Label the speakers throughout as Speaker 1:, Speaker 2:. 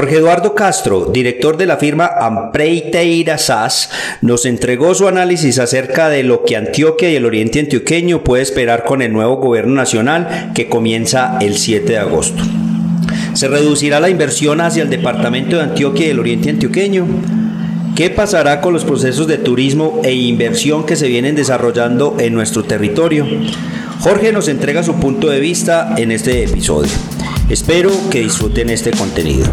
Speaker 1: Jorge Eduardo Castro, director de la firma Ampreiteira SAS, nos entregó su análisis acerca de lo que Antioquia y el Oriente Antioqueño puede esperar con el nuevo gobierno nacional que comienza el 7 de agosto. ¿Se reducirá la inversión hacia el departamento de Antioquia y el Oriente Antioqueño? ¿Qué pasará con los procesos de turismo e inversión que se vienen desarrollando en nuestro territorio? Jorge nos entrega su punto de vista en este episodio. Espero que disfruten este contenido.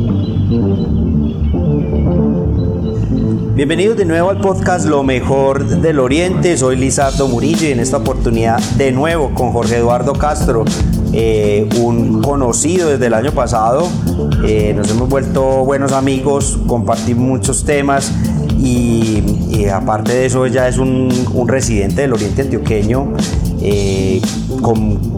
Speaker 1: Bienvenidos de nuevo al podcast Lo mejor del Oriente. Soy Lizardo Murillo y en esta oportunidad de nuevo con Jorge Eduardo Castro, eh, un conocido desde el año pasado. Eh, nos hemos vuelto buenos amigos, compartimos muchos temas y, aparte de eso ya es un, residente del Oriente Antioqueño. Eh,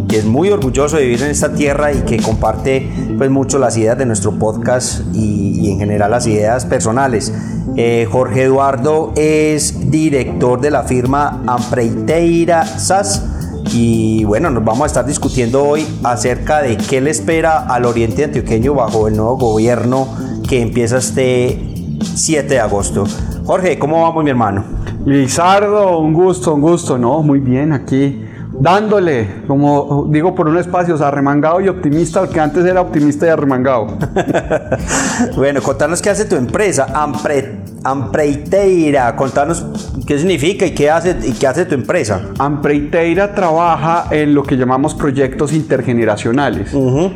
Speaker 1: que es muy orgulloso de vivir en esta tierra y que comparte pues mucho las ideas de nuestro podcast y, en general las ideas personales. Eh, Jorge Eduardo es director de la firma Ampreiteira SAS y bueno, nos vamos a estar discutiendo hoy acerca de qué le espera al Oriente Antioqueño bajo el nuevo gobierno que empieza este 7 de agosto. Jorge, ¿cómo vamos mi hermano?
Speaker 2: Lizardo, un gusto, un gusto, ¿no? Muy bien aquí dándole, como digo por un espacio, o arremangado y optimista, porque antes era optimista y arremangado.
Speaker 1: bueno, contanos qué hace tu empresa, Ampreiteira, contanos qué significa y qué hace, y qué hace tu empresa.
Speaker 2: Ampreiteira trabaja en lo que llamamos proyectos intergeneracionales.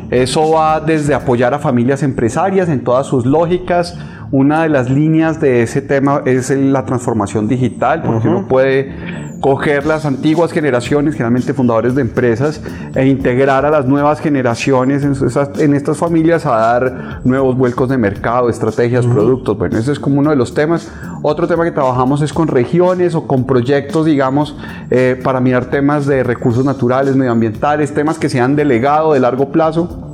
Speaker 2: Eso va desde apoyar a familias empresarias en todas sus lógicas, una de las líneas de ese tema es la transformación digital, porque uno puede coger las antiguas generaciones, generalmente fundadores de empresas, e integrar a las nuevas generaciones en, estas familias a dar nuevos vuelcos de mercado, estrategias, productos. Bueno, ese es como uno de los temas. Otro tema que trabajamos es con regiones o con proyectos, digamos, eh, para mirar temas de recursos naturales, medioambientales, temas que se han delegado de largo plazo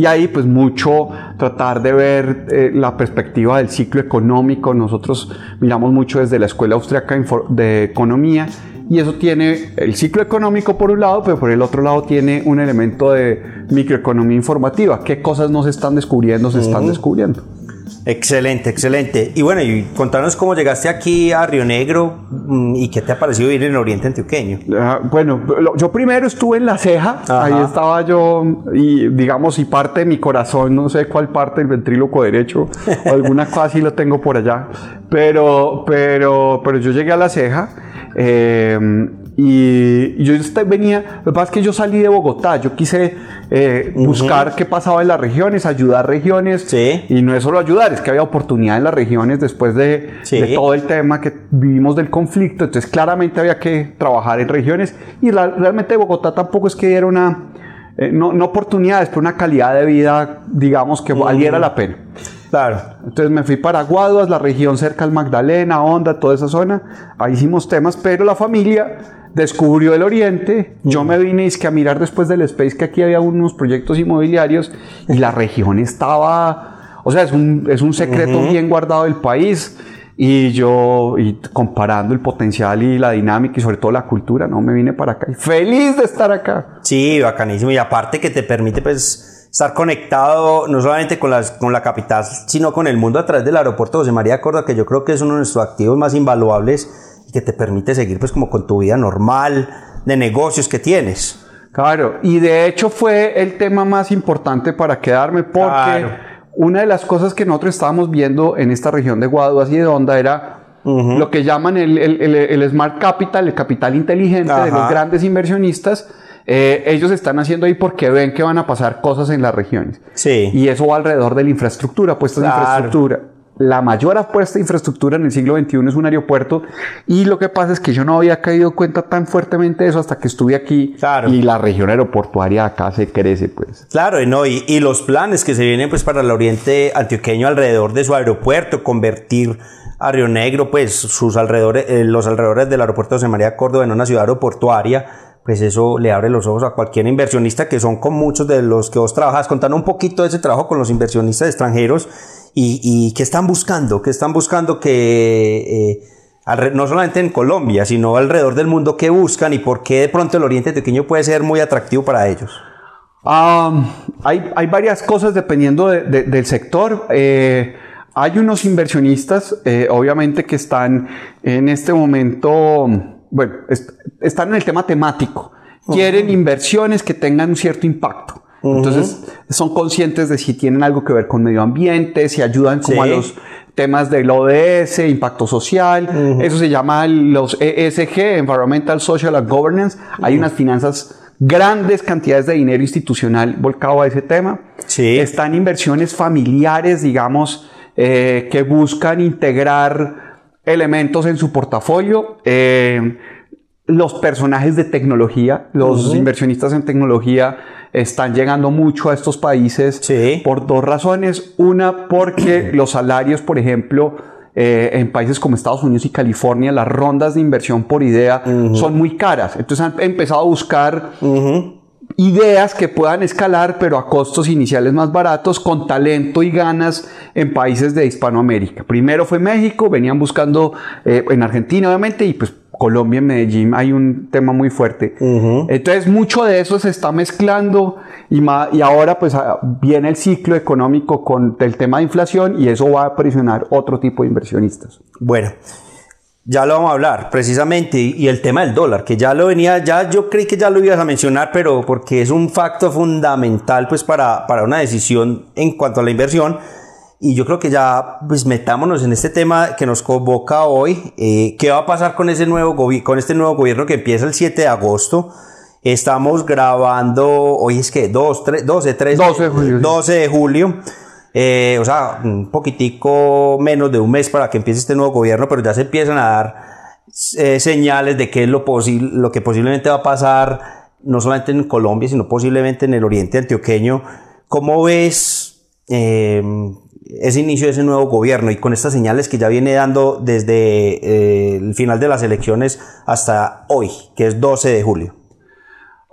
Speaker 2: y ahí pues mucho tratar de ver eh, la perspectiva del ciclo económico. Nosotros miramos mucho desde la Escuela Austriaca de Economía y eso tiene el ciclo económico por un lado, pero por el otro lado tiene un elemento de microeconomía informativa. ¿Qué cosas no se están descubriendo, se están descubriendo?
Speaker 1: Excelente, excelente. Y bueno, y contanos cómo llegaste aquí a Río Negro mm, y qué te ha parecido vivir en el Oriente Antioqueño.
Speaker 2: Ah, bueno, yo primero estuve en La Ceja, ahí estaba yo y digamos, y parte de mi corazón, no sé cuál parte del ventríloco derecho, alguna cosa así lo tengo por allá, pero, pero, pero yo llegué a La Ceja. Eh, y, yo venía, lo que pasa es que yo salí de Bogotá, yo quise eh, buscar qué pasaba en las regiones, ayudar regiones. Y no es solo ayudar, es que había oportunidad en las regiones después de, todo el tema que vivimos del conflicto. Entonces claramente había que trabajar en regiones. Y realmente Bogotá tampoco es que era una, eh, no, no, oportunidades, pero una calidad de vida, digamos, que valiera la pena. Claro. Entonces me fui para Guaduas, la región cerca al Magdalena, Honda, toda esa zona. Ahí hicimos temas, pero la familia descubrió el Oriente. Yo me vine que a mirar después del Space que aquí había unos proyectos inmobiliarios y la región estaba, o sea, es un, es un secreto bien guardado del país. Y yo, y comparando el potencial y la dinámica y sobre todo la cultura, no me vine para acá. Feliz de estar acá.
Speaker 1: Sí, bacanísimo. Y aparte que te permite, pues, estar conectado no solamente con, las, con la capital, sino con el mundo a través del aeropuerto José María Córdoba, que yo creo que es uno de nuestros activos más invaluables que te permite seguir pues como con tu vida normal de negocios que tienes.
Speaker 2: Claro, y de hecho fue el tema más importante para quedarme porque una de las cosas que nosotros estábamos viendo en esta región de Guaduas y de Honda era lo que llaman el, el, el, Smart Capital, el capital inteligente de los grandes inversionistas. Eh, ellos están haciendo ahí porque ven que van a pasar cosas en las regiones. Sí. Y eso va alrededor de la infraestructura, puestas de infraestructura. la mayor apuesta de infraestructura en el siglo XXI es un aeropuerto y lo que pasa es que yo no había caído cuenta tan fuertemente de eso hasta que estuve aquí y la región aeroportuaria acá se crece pues.
Speaker 1: Claro, y, no, y, y, los planes que se vienen pues para el oriente antioqueño alrededor de su aeropuerto, convertir a Río Negro pues sus alrededores, eh, los alrededores del aeropuerto de José María Córdoba en una ciudad aeroportuaria pues eso le abre los ojos a cualquier inversionista que son con muchos de los que vos trabajas. Contando un poquito de ese trabajo con los inversionistas extranjeros y, y qué están buscando, qué están buscando que... Eh, no solamente en Colombia, sino alrededor del mundo, qué buscan y por qué de pronto el Oriente Pequeño puede ser muy atractivo para ellos.
Speaker 2: hay, hay, varias cosas dependiendo del sector. Eh, hay unos inversionistas, eh, obviamente, que están en este momento bueno, están en el tema temático. Quieren inversiones que tengan un cierto impacto. Entonces, son conscientes de si tienen algo que ver con medio ambiente, si ayudan como a los temas del ODS, impacto social. Eso se llama los ESG, Environmental, Social and Governance. Hay unas finanzas grandes cantidades de dinero institucional volcado a ese tema. Sí. Están inversiones familiares, digamos, eh, que buscan integrar elementos en su portafolio. Eh, los personajes de tecnología, los inversionistas en tecnología están llegando mucho a estos países por dos razones. Una, porque los salarios, por ejemplo, eh, en países como Estados Unidos y California, las rondas de inversión por idea son muy caras. Entonces han empezado a buscar ideas que puedan escalar, pero a costos iniciales más baratos, con talento y ganas en países de Hispanoamérica. Primero fue México, venían buscando eh, en Argentina, obviamente, y pues Colombia, en Medellín, hay un tema muy fuerte. Entonces, mucho de eso se está mezclando y, y ahora pues ah, viene el ciclo económico con el tema de inflación y eso va a presionar otro tipo de inversionistas.
Speaker 1: Bueno, ya lo vamos a hablar, precisamente, y el tema del dólar, que ya lo venía, ya yo creí que ya lo ibas a mencionar, pero porque es un facto fundamental pues para, para una decisión en cuanto a la inversión, y yo creo que ya pues metámonos en este tema que nos convoca hoy, eh, ¿qué va a pasar con, ese nuevo con este nuevo gobierno que empieza el 7 de agosto? Estamos grabando, hoy es que 2, 3, 12, 13, 12 de julio. 12 de julio. Eh, o sea, un poquitico menos de un mes para que empiece este nuevo gobierno, pero ya se empiezan a dar eh, señales de qué es lo, lo que posiblemente va a pasar, no solamente en Colombia, sino posiblemente en el oriente antioqueño. ¿Cómo ves eh, ese inicio de ese nuevo gobierno y con estas señales que ya viene dando desde el final de las elecciones hasta hoy, que es 12 de julio?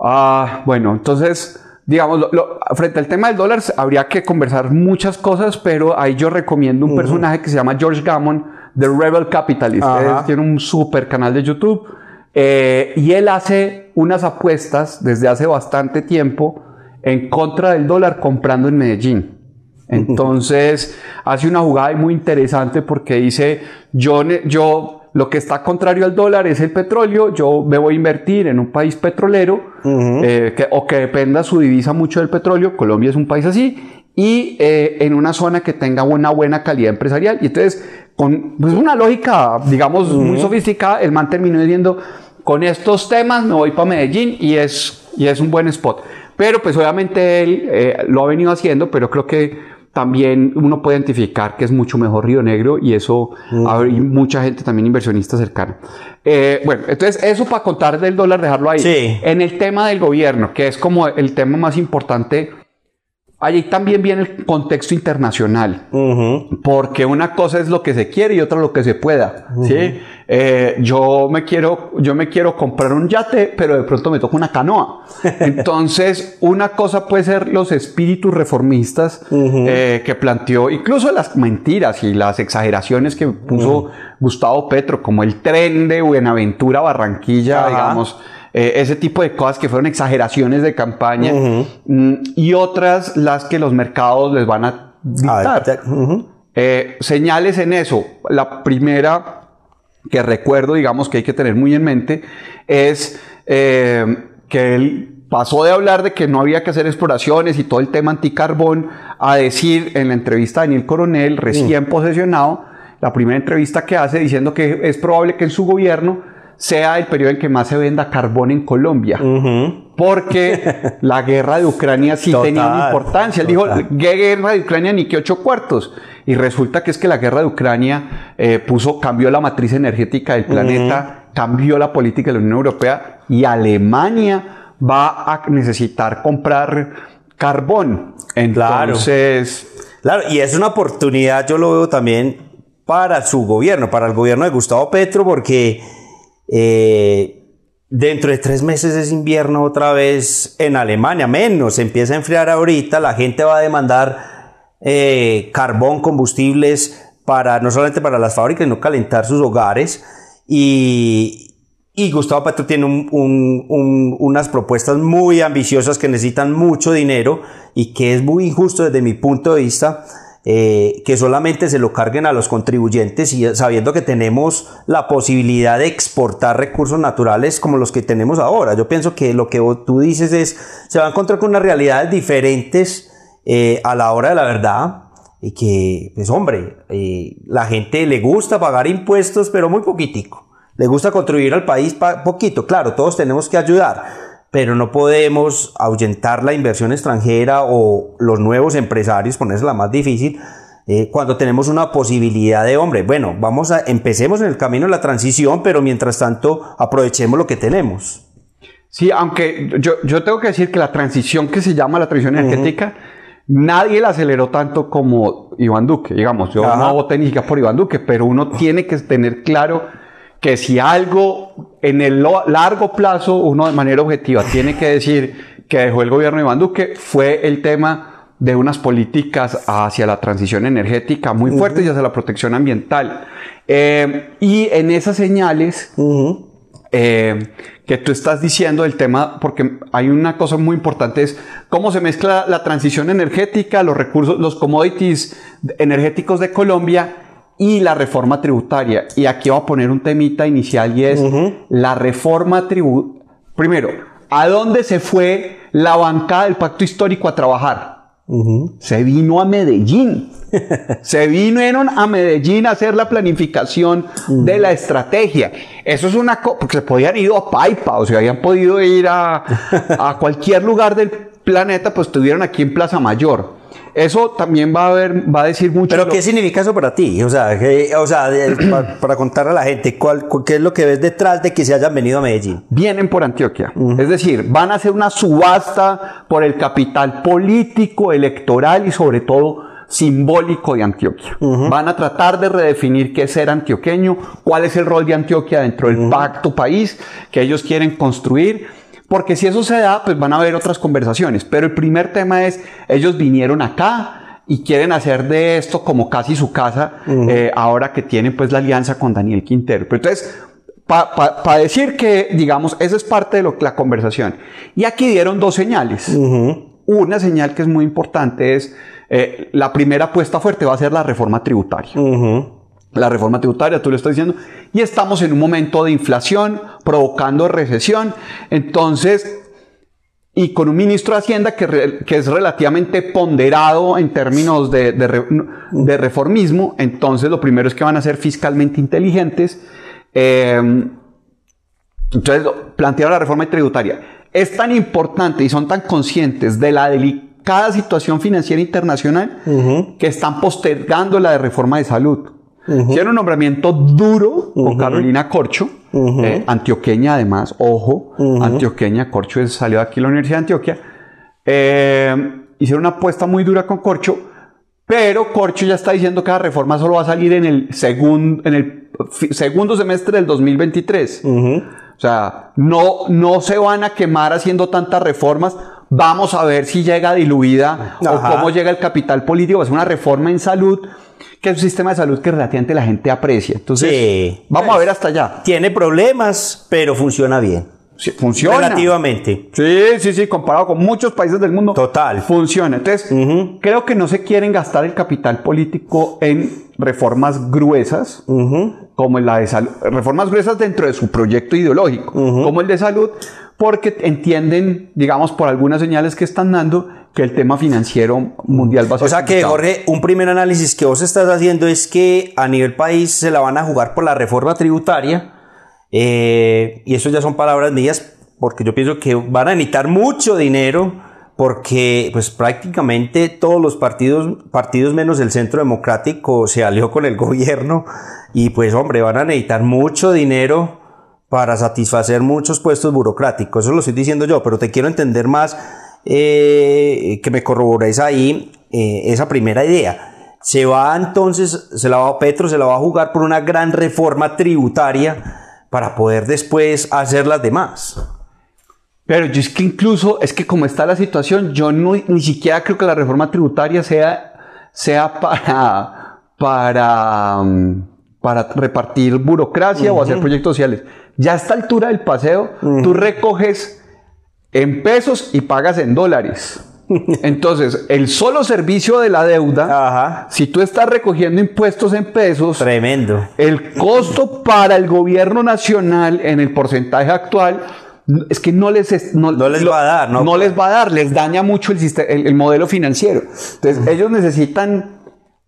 Speaker 2: Ah, bueno, entonces digamos, frente al tema del dólar habría que conversar muchas cosas, pero ahí yo recomiendo un personaje que se llama George Gammon, The Rebel Capitalist. tiene un super canal de YouTube eh, y él hace unas apuestas desde hace bastante tiempo en contra del dólar comprando en Medellín. Entonces hace una jugada muy interesante porque dice, yo, yo lo que está contrario al dólar es el petróleo. Yo me voy a invertir en un país petrolero eh, que, o que dependa su divisa mucho del petróleo. Colombia es un país así. Y eh, en una zona que tenga una buena calidad empresarial. Y entonces, con pues, una lógica, digamos, muy sofisticada, el man terminó diciendo, con estos temas me voy para Medellín y es, y es un buen spot. Pero pues obviamente él eh, lo ha venido haciendo, pero creo que también uno puede identificar que es mucho mejor Río Negro y eso hay mucha gente también inversionista cercana. Eh, bueno, entonces eso para contar del dólar, dejarlo ahí. En el tema del gobierno, que es como el tema más importante Allí también viene el contexto internacional, porque una cosa es lo que se quiere y otra lo que se pueda. ¿sí? Eh, yo, me quiero, yo me quiero comprar un yate, pero de pronto me toca una canoa. Entonces, una cosa puede ser los espíritus reformistas eh, que planteó, incluso las mentiras y las exageraciones que puso Gustavo Petro, como el tren de Buenaventura Barranquilla, digamos eh, ese tipo de cosas que fueron exageraciones de campaña mm, y otras las que los mercados les van a dictar. Eh, señales en eso. La primera que recuerdo, digamos, que hay que tener muy en mente es eh, que él pasó de hablar de que no había que hacer exploraciones y todo el tema anticarbón a decir en la entrevista a Daniel Coronel, recién mm. posesionado, la primera entrevista que hace diciendo que es probable que en su gobierno sea el periodo en que más se venda carbón en Colombia. porque la guerra de Ucrania sí tenía una importancia. Él dijo, guerra de Ucrania ni que ocho cuartos. Y resulta que es que la guerra de Ucrania eh, puso, cambió la matriz energética del planeta, cambió la política de la Unión Europea y Alemania va a necesitar comprar carbón. Entonces...
Speaker 1: Claro, y es una oportunidad, yo lo veo también para su gobierno, para el gobierno de Gustavo Petro, porque eh, dentro de tres meses es invierno otra vez en Alemania, menos, empieza a enfriar ahorita, la gente va a demandar eh, carbón, combustibles, para, no solamente para las fábricas, sino calentar sus hogares. Y Gustavo Petro tiene unas propuestas muy ambiciosas que necesitan mucho dinero y que es muy injusto desde mi punto de vista eh, que solamente se lo carguen a los contribuyentes y sabiendo que tenemos la posibilidad de exportar recursos naturales como los que tenemos ahora. Yo pienso que lo que tú dices es, se va a encontrar con unas realidades diferentes eh, a la hora de la verdad y que, pues hombre, eh, la gente le gusta pagar impuestos, pero muy poquitico. Le gusta contribuir al país poquito. Claro, todos tenemos que ayudar pero no podemos ahuyentar la inversión extranjera o los nuevos empresarios, ponerse la más difícil, eh, cuando tenemos una posibilidad de, hombre, bueno, vamos a, empecemos en el camino de la transición, pero mientras tanto aprovechemos lo que tenemos.
Speaker 2: Sí, aunque yo, yo tengo que decir que la transición que se llama la transición energética, nadie la aceleró tanto como Iván Duque, digamos, yo no voté ni siquiera por Iván Duque, pero uno tiene que tener claro que si algo en el largo plazo uno de manera objetiva tiene que decir que dejó el gobierno de Iván Duque fue el tema de unas políticas hacia la transición energética muy fuertes y hacia la protección ambiental. Eh, y en esas señales eh, que tú estás diciendo del tema, porque hay una cosa muy importante, es cómo se mezcla la transición energética, los recursos, los commodities energéticos de Colombia y la reforma tributaria. Y aquí voy a poner un temita inicial y es la reforma tributaria. Primero, ¿a dónde se fue la bancada del pacto histórico a trabajar? Se vino a Medellín. se vinieron a Medellín a hacer la planificación de la estrategia. Eso es una cosa, porque se podían ir a Paipa o se habían podido ir a, a cualquier lugar del planeta, pues estuvieron aquí en Plaza Mayor. Eso también va a, ver, va a decir mucho.
Speaker 1: ¿Pero qué significa eso para ti? O sea, o sea para, contar a la gente, ¿cuál, ¿qué es lo que ves detrás de que se hayan venido a Medellín?
Speaker 2: Vienen por Antioquia. Es decir, van a hacer una subasta por el capital político, electoral y sobre todo simbólico de Antioquia. Van a tratar de redefinir qué es ser antioqueño, cuál es el rol de Antioquia dentro del pacto país que ellos quieren construir porque si eso se da, pues van a haber otras conversaciones. Pero el primer tema es, ellos vinieron acá y quieren hacer de esto como casi su casa, eh, ahora que tienen pues la alianza con Daniel Quintero. Pero entonces, para decir que, digamos, esa es parte de lo, la conversación. Y aquí dieron dos señales. Una señal que es muy importante es, eh, la primera apuesta fuerte va a ser la reforma tributaria la reforma tributaria, tú lo estás diciendo, y estamos en un momento de inflación provocando recesión, entonces, y con un ministro de Hacienda que, que es relativamente ponderado en términos de, de, reformismo, entonces lo primero es que van a ser fiscalmente inteligentes. Eh, entonces, plantearon la reforma tributaria. Es tan importante y son tan conscientes de la delicada situación financiera internacional que están postergando la de reforma de salud. Hicieron un nombramiento duro con Carolina Corcho, eh, antioqueña además, ojo, antioqueña, Corcho salió de aquí de la Universidad de Antioquia. Eh, hicieron una apuesta muy dura con Corcho, pero Corcho ya está diciendo que la reforma solo va a salir en el, en el segundo semestre del 2023. O sea, no, no se van a quemar haciendo tantas reformas. Vamos a ver si llega diluida o cómo llega el capital político. Es una reforma en salud que es un sistema de salud que relativamente la gente aprecia. Entonces, vamos a ver hasta allá.
Speaker 1: Tiene problemas, pero funciona bien.
Speaker 2: funciona.
Speaker 1: Relativamente.
Speaker 2: Sí, sí, sí, comparado con muchos países del mundo.
Speaker 1: Total.
Speaker 2: Funciona. Entonces, creo que no se quieren gastar el capital político en reformas gruesas, como la de salud, reformas gruesas dentro de su proyecto ideológico, como el de salud, porque entienden, digamos, por algunas señales que están dando, que el tema financiero mundial va a ser.
Speaker 1: O sea que, Jorge, un primer análisis que vos estás haciendo es que a nivel país se la van a jugar por la reforma tributaria, eh, y eso ya son palabras mías, porque yo pienso que van a necesitar mucho dinero porque pues prácticamente todos los partidos, partidos menos el Centro Democrático se alió con el gobierno y pues hombre, van a necesitar mucho dinero para satisfacer muchos puestos burocráticos, eso lo estoy diciendo yo, pero te quiero entender más, eh, que me corroboréis ahí eh, esa primera idea. Se va entonces, se la va, Petro se la va a jugar por una gran reforma tributaria para poder después hacer las demás.
Speaker 2: Pero yo es que incluso, es que como está la situación, yo no, ni siquiera creo que la reforma tributaria sea, sea para, para, mm, para repartir burocracia o hacer proyectos sociales. Ya a esta altura del paseo, tú recoges en pesos y pagas en dólares. Entonces, el solo servicio de la deuda, si tú estás recogiendo impuestos en pesos,
Speaker 1: tremendo.
Speaker 2: El costo para el gobierno nacional en el porcentaje actual es que no les,
Speaker 1: no, les va a dar,
Speaker 2: ¿no? No les va a dar, les daña mucho el, el, modelo financiero. Entonces, ellos necesitan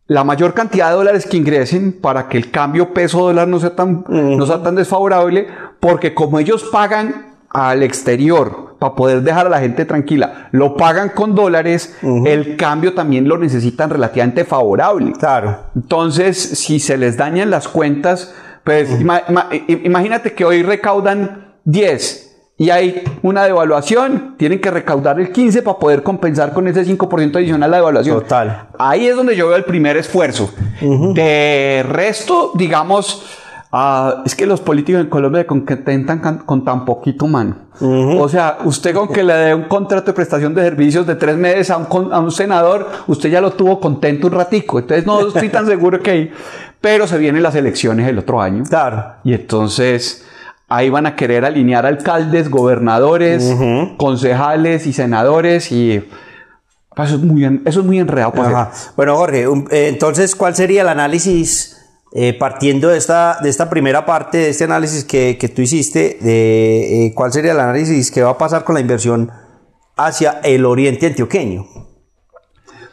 Speaker 2: la mayor cantidad de dólares que ingresen para que el cambio peso-dólar no, sea tan, no sea tan desfavorable, porque como ellos pagan al exterior para poder dejar a la gente tranquila, lo pagan con dólares, el cambio también lo necesitan relativamente favorable.
Speaker 1: Claro.
Speaker 2: Entonces, si se les dañan las cuentas, pues imagínate que hoy recaudan 10 y hay una devaluación, tienen que recaudar el 15 para poder compensar con ese 5% adicional la devaluación.
Speaker 1: Total.
Speaker 2: Ahí es donde yo veo el primer esfuerzo. De resto, digamos, uh, es que los políticos en Colombia contentan con tan poquito mano. O sea, usted con que le dé un contrato de prestación de servicios de tres meses a un, a un senador, usted ya lo tuvo contento un ratico. Entonces no estoy tan seguro que ahí. Pero se vienen las elecciones el otro año.
Speaker 1: Claro.
Speaker 2: Y entonces Ahí van a querer alinear alcaldes, gobernadores, concejales y senadores y eso es muy, eso es muy enredado.
Speaker 1: Bueno, Jorge, eh, entonces, ¿cuál sería el análisis eh, partiendo de esta, de esta primera parte de este análisis que, que tú hiciste? De, eh, ¿Cuál sería el análisis que va a pasar con la inversión hacia el oriente antioqueño?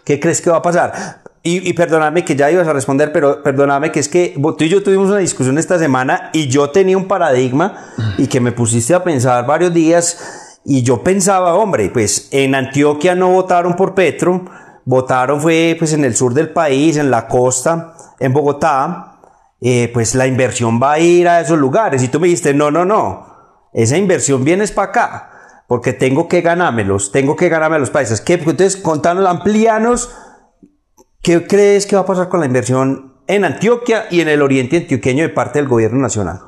Speaker 1: ¿Qué crees que va a pasar? Y, perdóname que ya ibas a responder, pero perdóname que es que tú y yo tuvimos una discusión esta semana y yo tenía un paradigma y que me pusiste a pensar varios días y yo pensaba, hombre, pues en Antioquia no votaron por Petro, votaron fue pues en el sur del país, en la costa, en Bogotá, eh, pues la inversión va a ir a esos lugares y tú me dijiste, no, no, no, esa inversión viene es para acá porque tengo que ganármelos, tengo que ganarme a los países. ¿Qué? Entonces, contanos, amplianos ¿Qué crees que va a pasar con la inversión en Antioquia y en el oriente antioqueño de parte del gobierno nacional?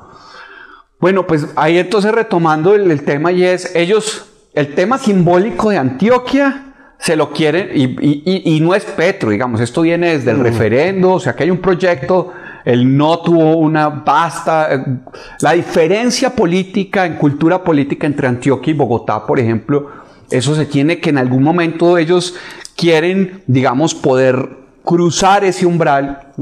Speaker 2: Bueno, pues ahí entonces retomando el, tema y es, ellos, el tema simbólico de Antioquia se lo quieren y, no es Petro, digamos, esto viene desde el mm. referendo, o sea que hay un proyecto, el no tuvo una vasta, eh, la diferencia política en cultura política entre Antioquia y Bogotá, por ejemplo, eso se tiene que en algún momento ellos quieren, digamos, poder cruzar ese umbral.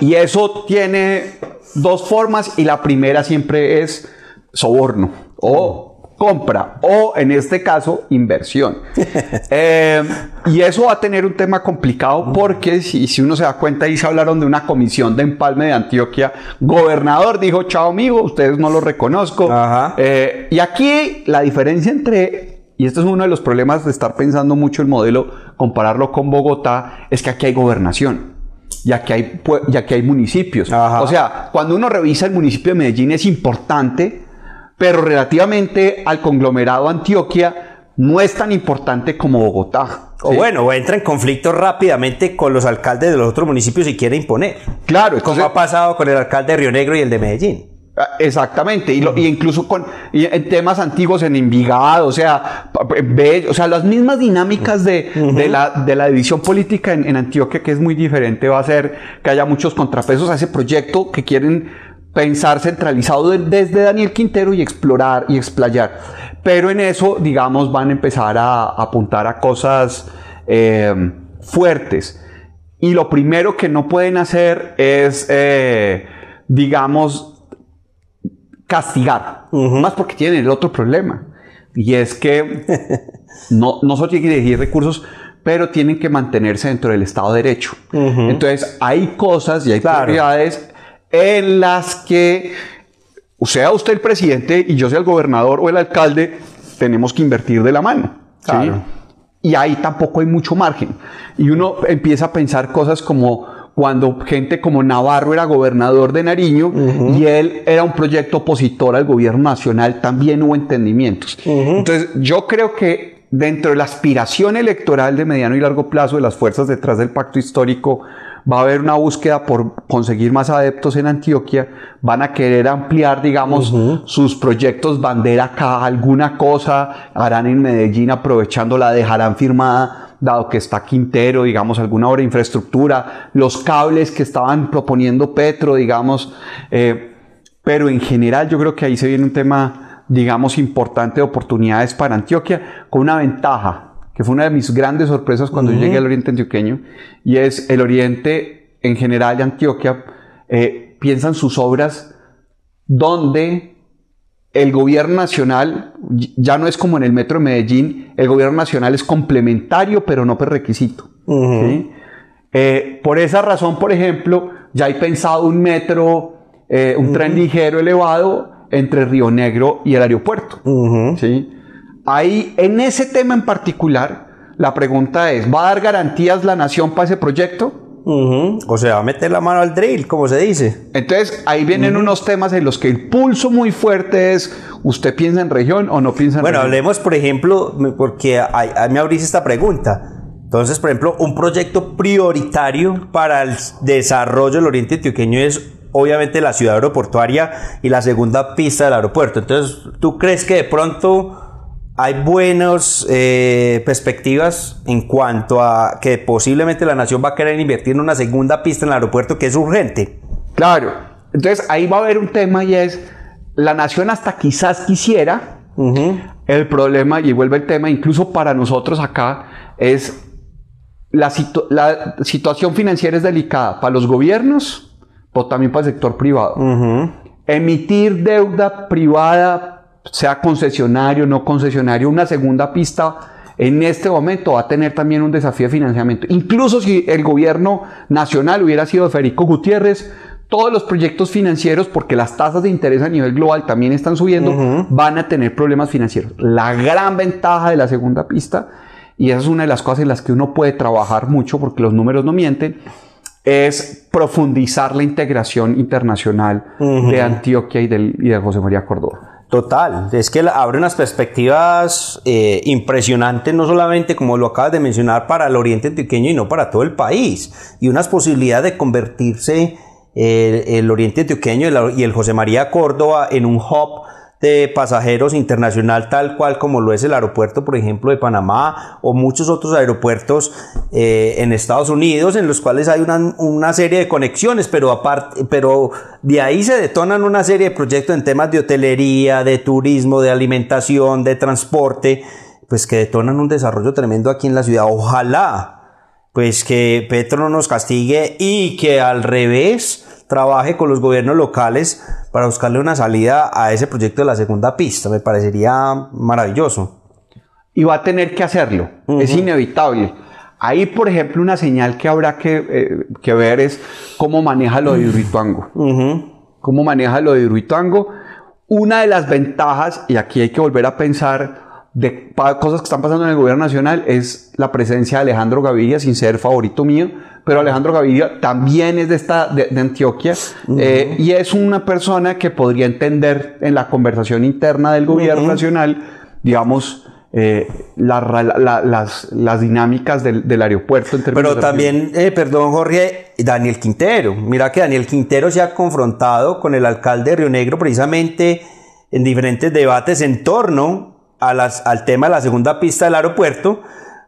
Speaker 2: Y eso tiene dos formas y la primera siempre es soborno o compra o en este caso inversión. Eh, y eso va a tener un tema complicado porque si, si, uno se da cuenta ahí se hablaron de una comisión de empalme de Antioquia. Gobernador dijo, chao amigo, ustedes no lo reconozco. Eh, y aquí la diferencia entre y esto es uno de los problemas de estar pensando mucho el modelo, compararlo con Bogotá, es que aquí hay gobernación. Y aquí hay, ya que hay municipios. O sea, cuando uno revisa el municipio de Medellín es importante, pero relativamente al conglomerado Antioquia no es tan importante como Bogotá.
Speaker 1: O bueno, entra en conflicto rápidamente con los alcaldes de los otros municipios y quiere imponer.
Speaker 2: Claro,
Speaker 1: como ha pasado con el alcalde de Río Negro y el de Medellín.
Speaker 2: Ah, exactamente, y, incluso con en temas antiguos en Envigado, o sea, o sea, las mismas dinámicas de, la, de la, división política en, Antioquia, que es muy diferente, va a ser que haya muchos contrapesos a ese proyecto que quieren pensar centralizado desde Daniel Quintero y explorar y explayar. Pero en eso, digamos, van a empezar a, apuntar a cosas eh, fuertes. Y lo primero que no pueden hacer es, eh, digamos, castigar, más porque tienen el otro problema. Y es que no, no solo tienen que dirigir recursos, pero tienen que mantenerse dentro del Estado de Derecho. Entonces, hay cosas y hay prioridades en las que sea usted el presidente y yo sea el gobernador o el alcalde, tenemos que invertir de la mano. Y ahí tampoco hay mucho margen. Y uno empieza a pensar cosas como cuando gente como Navarro era gobernador de Nariño y él era un proyecto opositor al gobierno nacional, también hubo entendimientos. Entonces, yo creo que dentro de la aspiración electoral de mediano y largo plazo de las fuerzas detrás del pacto histórico, va a haber una búsqueda por conseguir más adeptos en Antioquia, van a querer ampliar, digamos, sus proyectos bandera acá, alguna cosa, harán en Medellín aprovechando la dejarán firmada dado que está Quintero, digamos, alguna obra de infraestructura, los cables que estaban proponiendo Petro, digamos, eh, pero en general yo creo que ahí se viene un tema, digamos, importante de oportunidades para Antioquia, con una ventaja, que fue una de mis grandes sorpresas cuando yo llegué al Oriente Antioqueño, y es el Oriente en general de Antioquia, eh, piensan sus obras donde el gobierno nacional ya no es como en el metro de Medellín, el gobierno nacional es complementario pero no prerequisito. Eh, por esa razón, por ejemplo, ya hay pensado un metro, eh, un tren ligero elevado entre Río Negro y el aeropuerto. Ahí, en ese tema en particular, la pregunta es, ¿va a dar garantías la nación para ese proyecto?
Speaker 1: O sea, va a meter la mano al drill, como se dice.
Speaker 2: Entonces, ahí vienen unos temas en los que el pulso muy fuerte es, ¿usted piensa en región o no piensa en
Speaker 1: bueno,
Speaker 2: región?
Speaker 1: Bueno, hablemos, por ejemplo, porque a, mí me abrís esta pregunta. Entonces, por ejemplo, un proyecto prioritario para el desarrollo del Oriente Antioqueño es obviamente la ciudad aeroportuaria y la segunda pista del aeropuerto. Entonces, ¿tú crees que de pronto hay buenas eh, perspectivas en cuanto a que posiblemente la nación va a querer invertir en una segunda pista en el aeropuerto que es urgente.
Speaker 2: Claro, entonces ahí va a haber un tema y es, la nación hasta quizás quisiera, el problema, y vuelve el tema, incluso para nosotros acá, es la, la situación financiera es delicada para los gobiernos, pero también para el sector privado. Emitir deuda privada sea concesionario, no concesionario, una segunda pista en este momento va a tener también un desafío de financiamiento. Incluso si el gobierno nacional hubiera sido Federico Gutiérrez, todos los proyectos financieros, porque las tasas de interés a nivel global también están subiendo, van a tener problemas financieros. La gran ventaja de la segunda pista, y esa es una de las cosas en las que uno puede trabajar mucho, porque los números no mienten, es profundizar la integración internacional de Antioquia y, del, y de José María Córdoba.
Speaker 1: Total, es que abre unas perspectivas eh, impresionantes, no solamente como lo acabas de mencionar para el Oriente Antioqueño y no para todo el país, y unas posibilidades de convertirse eh, el Oriente Antioqueño y el José María Córdoba en un hub de pasajeros internacional tal cual como lo es el aeropuerto, por ejemplo, de Panamá o muchos otros aeropuertos eh, en Estados Unidos en los cuales hay una, serie de conexiones, pero aparte, pero de ahí se detonan una serie de proyectos en temas de hotelería, de turismo, de alimentación, de transporte, pues que detonan un desarrollo tremendo aquí en la ciudad. Ojalá pues que Petro no nos castigue y que al revés trabaje con los gobiernos locales para buscarle una salida a ese proyecto de la segunda pista. Me parecería maravilloso.
Speaker 2: Y va a tener que hacerlo, es inevitable. Ahí, por ejemplo, una señal que habrá que, eh, ver es cómo maneja lo de Hidroituango. Cómo maneja lo de Hidroituango. Una de las ventajas, y aquí hay que volver a pensar, de cosas que están pasando en el gobierno nacional es la presencia de Alejandro Gaviria, sin ser favorito mío, pero Alejandro Gaviria también es de, esta, de, Antioquia eh, y es una persona que podría entender en la conversación interna del gobierno nacional, digamos, eh, las, las, dinámicas del, del aeropuerto.
Speaker 1: Pero también, eh, perdón Jorge, Daniel Quintero. Mira que Daniel Quintero se ha confrontado con el alcalde de Río Negro precisamente en diferentes debates en torno al tema de la segunda pista del aeropuerto,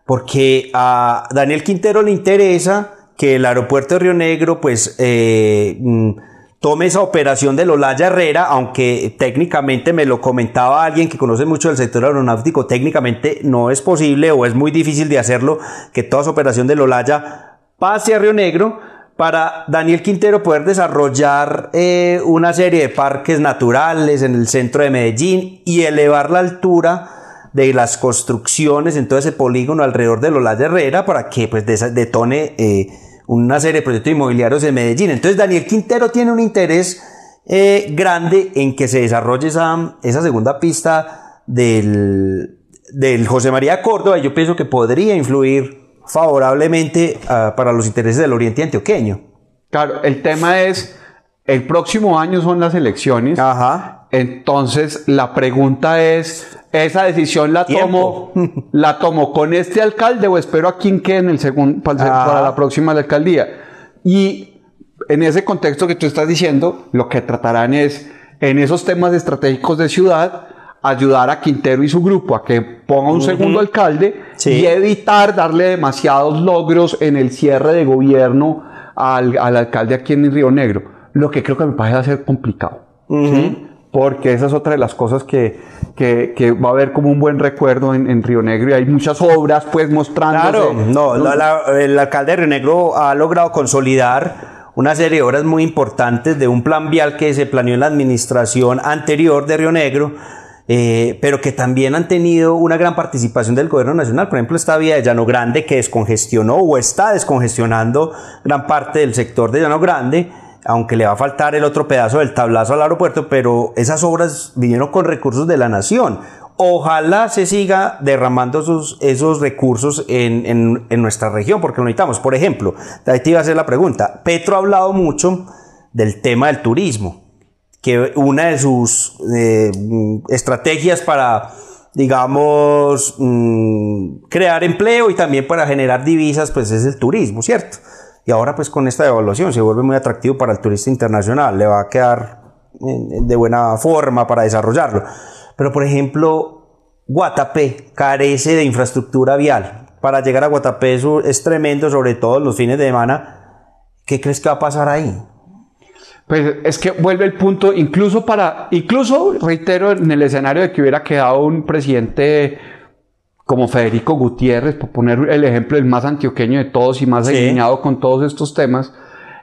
Speaker 1: porque a Daniel Quintero le interesa que el aeropuerto de Río Negro pues eh, mm, tome esa operación de Lolaya Herrera, aunque técnicamente me lo comentaba alguien que conoce mucho del sector aeronáutico, técnicamente no es posible o es muy difícil de hacerlo que toda esa operación de Lolaya pase a Río Negro, para Daniel Quintero poder desarrollar eh, una serie de parques naturales en el centro de Medellín y elevar la altura de las construcciones en todo ese polígono alrededor de Lola de Herrera para que pues detone eh, una serie de proyectos inmobiliarios en Medellín. Entonces Daniel Quintero tiene un interés eh, grande en que se desarrolle esa, segunda pista del, del José María Córdoba. Y yo pienso que podría influir favorablemente ah, para los intereses del Oriente Antioqueño.
Speaker 2: Claro, el tema es, el próximo año son las elecciones.
Speaker 1: Ajá.
Speaker 2: Entonces, la pregunta es, ¿esa decisión la tomo, la tomo con este alcalde o espero a quien quede en el segundo, para, la próxima alcaldía? Y en ese contexto que tú estás diciendo, lo que tratarán es, en esos temas estratégicos de ciudad, ayudar a Quintero y su grupo a que ponga un segundo alcalde y evitar darle demasiados logros en el cierre de gobierno al, alcalde aquí en Río Negro. Lo que creo que me parece ser complicado. Porque esa es otra de las cosas que, que, va a haber como un buen recuerdo en, Río Negro y hay muchas obras pues mostrando.
Speaker 1: Claro, no, el alcalde de Río Negro ha logrado consolidar una serie de obras muy importantes de un plan vial que se planeó en la administración anterior de Río Negro eh, pero que también han tenido una gran participación del gobierno nacional. Por ejemplo, esta vía de Llano Grande que descongestionó o está descongestionando gran parte del sector de Llano Grande, aunque le va a faltar el otro pedazo del tablazo al aeropuerto, pero esas obras vinieron con recursos de la nación. Ojalá se siga derramando esos, recursos en, en, nuestra región, porque lo necesitamos. Por ejemplo, ahí te iba a hacer la pregunta. Petro ha hablado mucho del tema del turismo que una de sus eh, estrategias para, digamos, mm, crear empleo y también para generar divisas, pues es el turismo, ¿cierto? Y ahora pues con esta devaluación se vuelve muy atractivo para el turista internacional, le va a quedar de buena forma para desarrollarlo. Pero por ejemplo, Guatapé carece de infraestructura vial. Para llegar a Guatapé es tremendo, sobre todo los fines de semana. ¿Qué crees que va a pasar ahí?
Speaker 2: Pues es que vuelve el punto, incluso para, incluso reitero, en el escenario de que hubiera quedado un presidente como Federico Gutiérrez, por poner el ejemplo el más antioqueño de todos y más alineado con todos estos temas,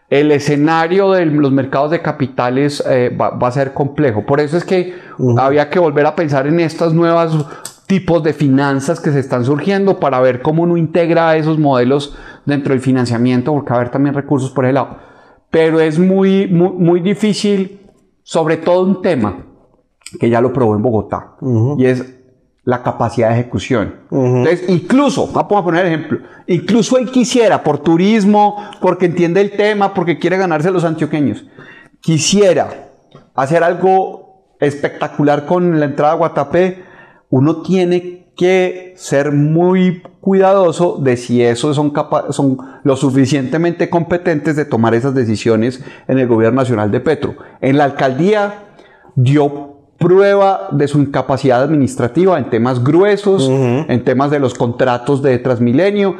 Speaker 2: el escenario de los mercados de capitales eh, va, a ser complejo. Por eso es que había que volver a pensar en estos nuevos tipos de finanzas que se están surgiendo para ver cómo uno integra esos modelos dentro del financiamiento, porque va a haber también recursos por el lado pero es muy, muy, difícil, sobre todo un tema que ya lo probó en Bogotá, y es la capacidad de ejecución. Entonces, incluso, vamos a poner ejemplo, incluso él quisiera, por turismo, porque entiende el tema, porque quiere ganarse a los antioqueños, quisiera hacer algo espectacular con la entrada a Guatapé, uno tiene que ser muy cuidadoso de si esos son, son lo suficientemente competentes de tomar esas decisiones en el gobierno nacional de Petro. En la alcaldía dio prueba de su incapacidad administrativa en temas gruesos, en temas de los contratos de Transmilenio.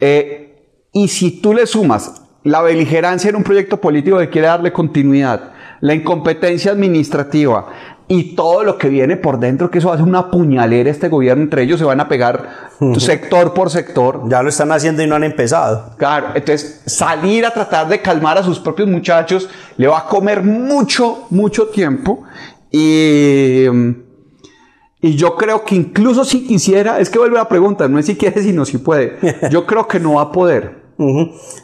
Speaker 2: Eh, y si tú le sumas la beligerancia en un proyecto político que quiere darle continuidad, la incompetencia administrativa, y todo lo que viene por dentro, que eso hace una puñalera este gobierno, entre ellos se van a pegar sector por sector.
Speaker 1: Ya lo están haciendo y no han empezado.
Speaker 2: Claro, entonces salir a tratar de calmar a sus propios muchachos le va a comer mucho, mucho tiempo y... Y yo creo que incluso si quisiera, es que vuelve la pregunta, no es si quiere, sino si puede. Yo creo que no va a poder.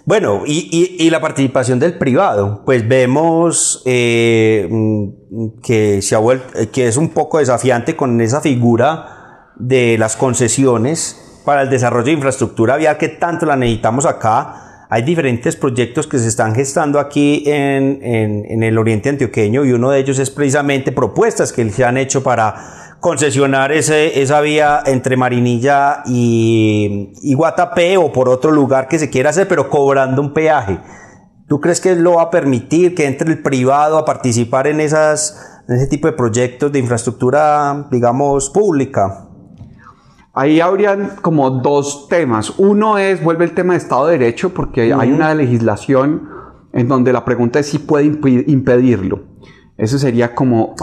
Speaker 1: Bueno, y, la participación del privado, pues vemos eh, mm, que, se ha vuelto, eh, que es un poco desafiante con esa figura de las concesiones para el desarrollo de infraestructura. Vial que tanto la necesitamos acá. Hay diferentes proyectos que se están gestando aquí en, en el oriente antioqueño y uno de ellos es precisamente propuestas que se han hecho para concesionar ese, esa vía entre Marinilla y, y, Guatapé o por otro lugar que se quiera hacer, pero cobrando un peaje. ¿Tú crees que lo va a permitir que entre el privado a participar en, esas, en ese tipo de proyectos de infraestructura, digamos, pública?
Speaker 2: Ahí habrían como dos temas. Uno es, vuelve el tema de Estado de Derecho, porque hay una legislación en donde la pregunta es si puede impedirlo. Eso sería como,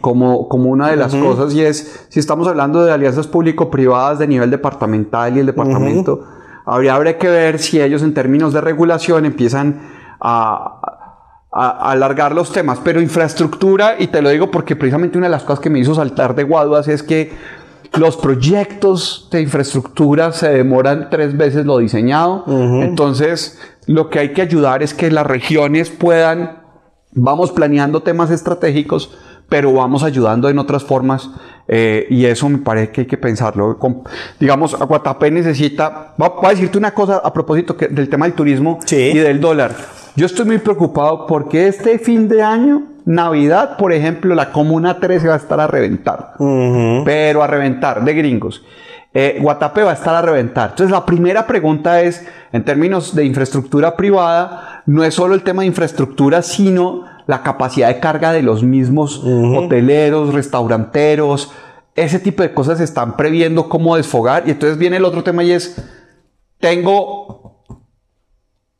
Speaker 2: como, como, una de las cosas y es, si estamos hablando de alianzas público-privadas de nivel departamental y el departamento, habría, habría, que ver si ellos en términos de regulación empiezan a, a, alargar los temas. Pero infraestructura, y te lo digo porque precisamente una de las cosas que me hizo saltar de guaduas es que los proyectos de infraestructura se demoran tres veces lo diseñado. Entonces, lo que hay que ayudar es que las regiones puedan vamos planeando temas estratégicos, pero vamos ayudando en otras formas eh, y eso me parece que hay que pensarlo. digamos, Guatapé necesita, voy a decirte una cosa a propósito del tema del turismo y del dólar. Yo estoy muy preocupado porque este fin de año, Navidad, por ejemplo, la Comuna 13 va a estar a reventar, pero a reventar de gringos. Eh, Guatapé va a estar a reventar. Entonces, la primera pregunta es, en términos de infraestructura privada, no es solo el tema de infraestructura, sino la capacidad de carga de los mismos hoteleros, restauranteros, ese tipo de cosas se están previendo cómo desfogar. Y entonces viene el otro tema y es, tengo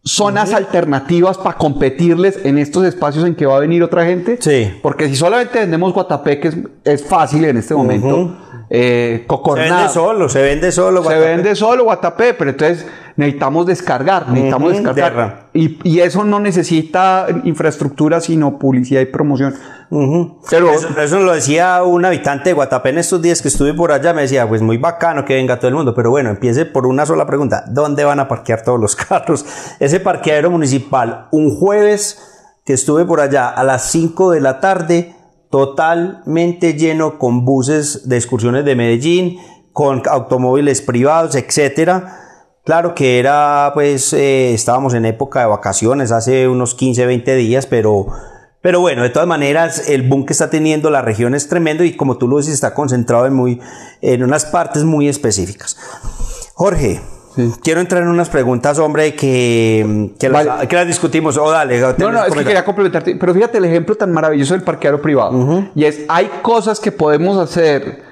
Speaker 2: zonas alternativas para competirles en estos espacios en que va a venir otra gente.
Speaker 1: Sí.
Speaker 2: Porque si solamente vendemos Guatapé, que es, fácil en este momento,
Speaker 1: eh, se vende solo, se vende solo.
Speaker 2: Se vende solo Guatapé, pero entonces necesitamos descargar, necesitamos descargar. Y, y, eso no necesita infraestructura, sino publicidad y promoción.
Speaker 1: Pero eso, lo decía un habitante de Guatapé en estos días que estuve por allá, me decía, pues muy bacano que venga todo el mundo, pero bueno, empiece por una sola pregunta, ¿dónde van a parquear todos los carros? Ese parqueadero municipal, un jueves que estuve por allá a las 5 de la tarde, totalmente lleno con buses de excursiones de Medellín, con automóviles privados, etcétera. Claro que era, pues, eh, estábamos en época de vacaciones, hace unos 15, 20 días, pero, pero bueno, de todas maneras, el boom que está teniendo la región es tremendo y como tú lo dices, está concentrado en, muy, en unas partes muy específicas. Jorge, Quiero entrar en unas preguntas, hombre, que, que, las, discutimos. O oh, dale.
Speaker 2: No, no, es que quería complementarte. Pero fíjate el ejemplo tan maravilloso del parqueadero privado. Y es, hay cosas que podemos hacer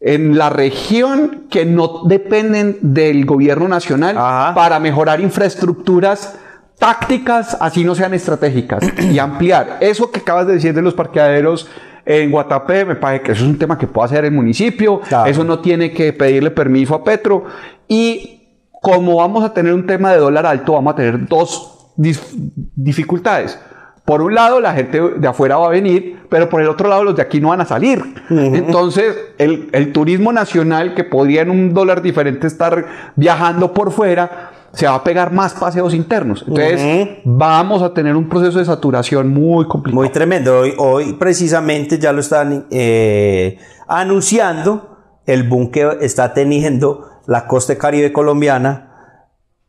Speaker 2: en la región que no dependen del gobierno nacional para mejorar infraestructuras tácticas, así no sean estratégicas, y ampliar. Eso que acabas de decir de los parqueaderos en Guatapé, me parece que eso es un tema que puede hacer el municipio, eso no tiene que pedirle permiso a Petro, y como vamos a tener un tema de dólar alto, vamos a tener dos dificultades. Por un lado, la gente de afuera va a venir, pero por el otro lado, los de aquí no van a salir. Entonces, el, turismo nacional, que podría en un dólar diferente estar viajando por fuera, se va a pegar más paseos internos. Entonces, vamos a tener un proceso de saturación muy complicado.
Speaker 1: Muy tremendo. Hoy, precisamente ya lo están eh, anunciando el boom que está teniendo la costa caribe colombiana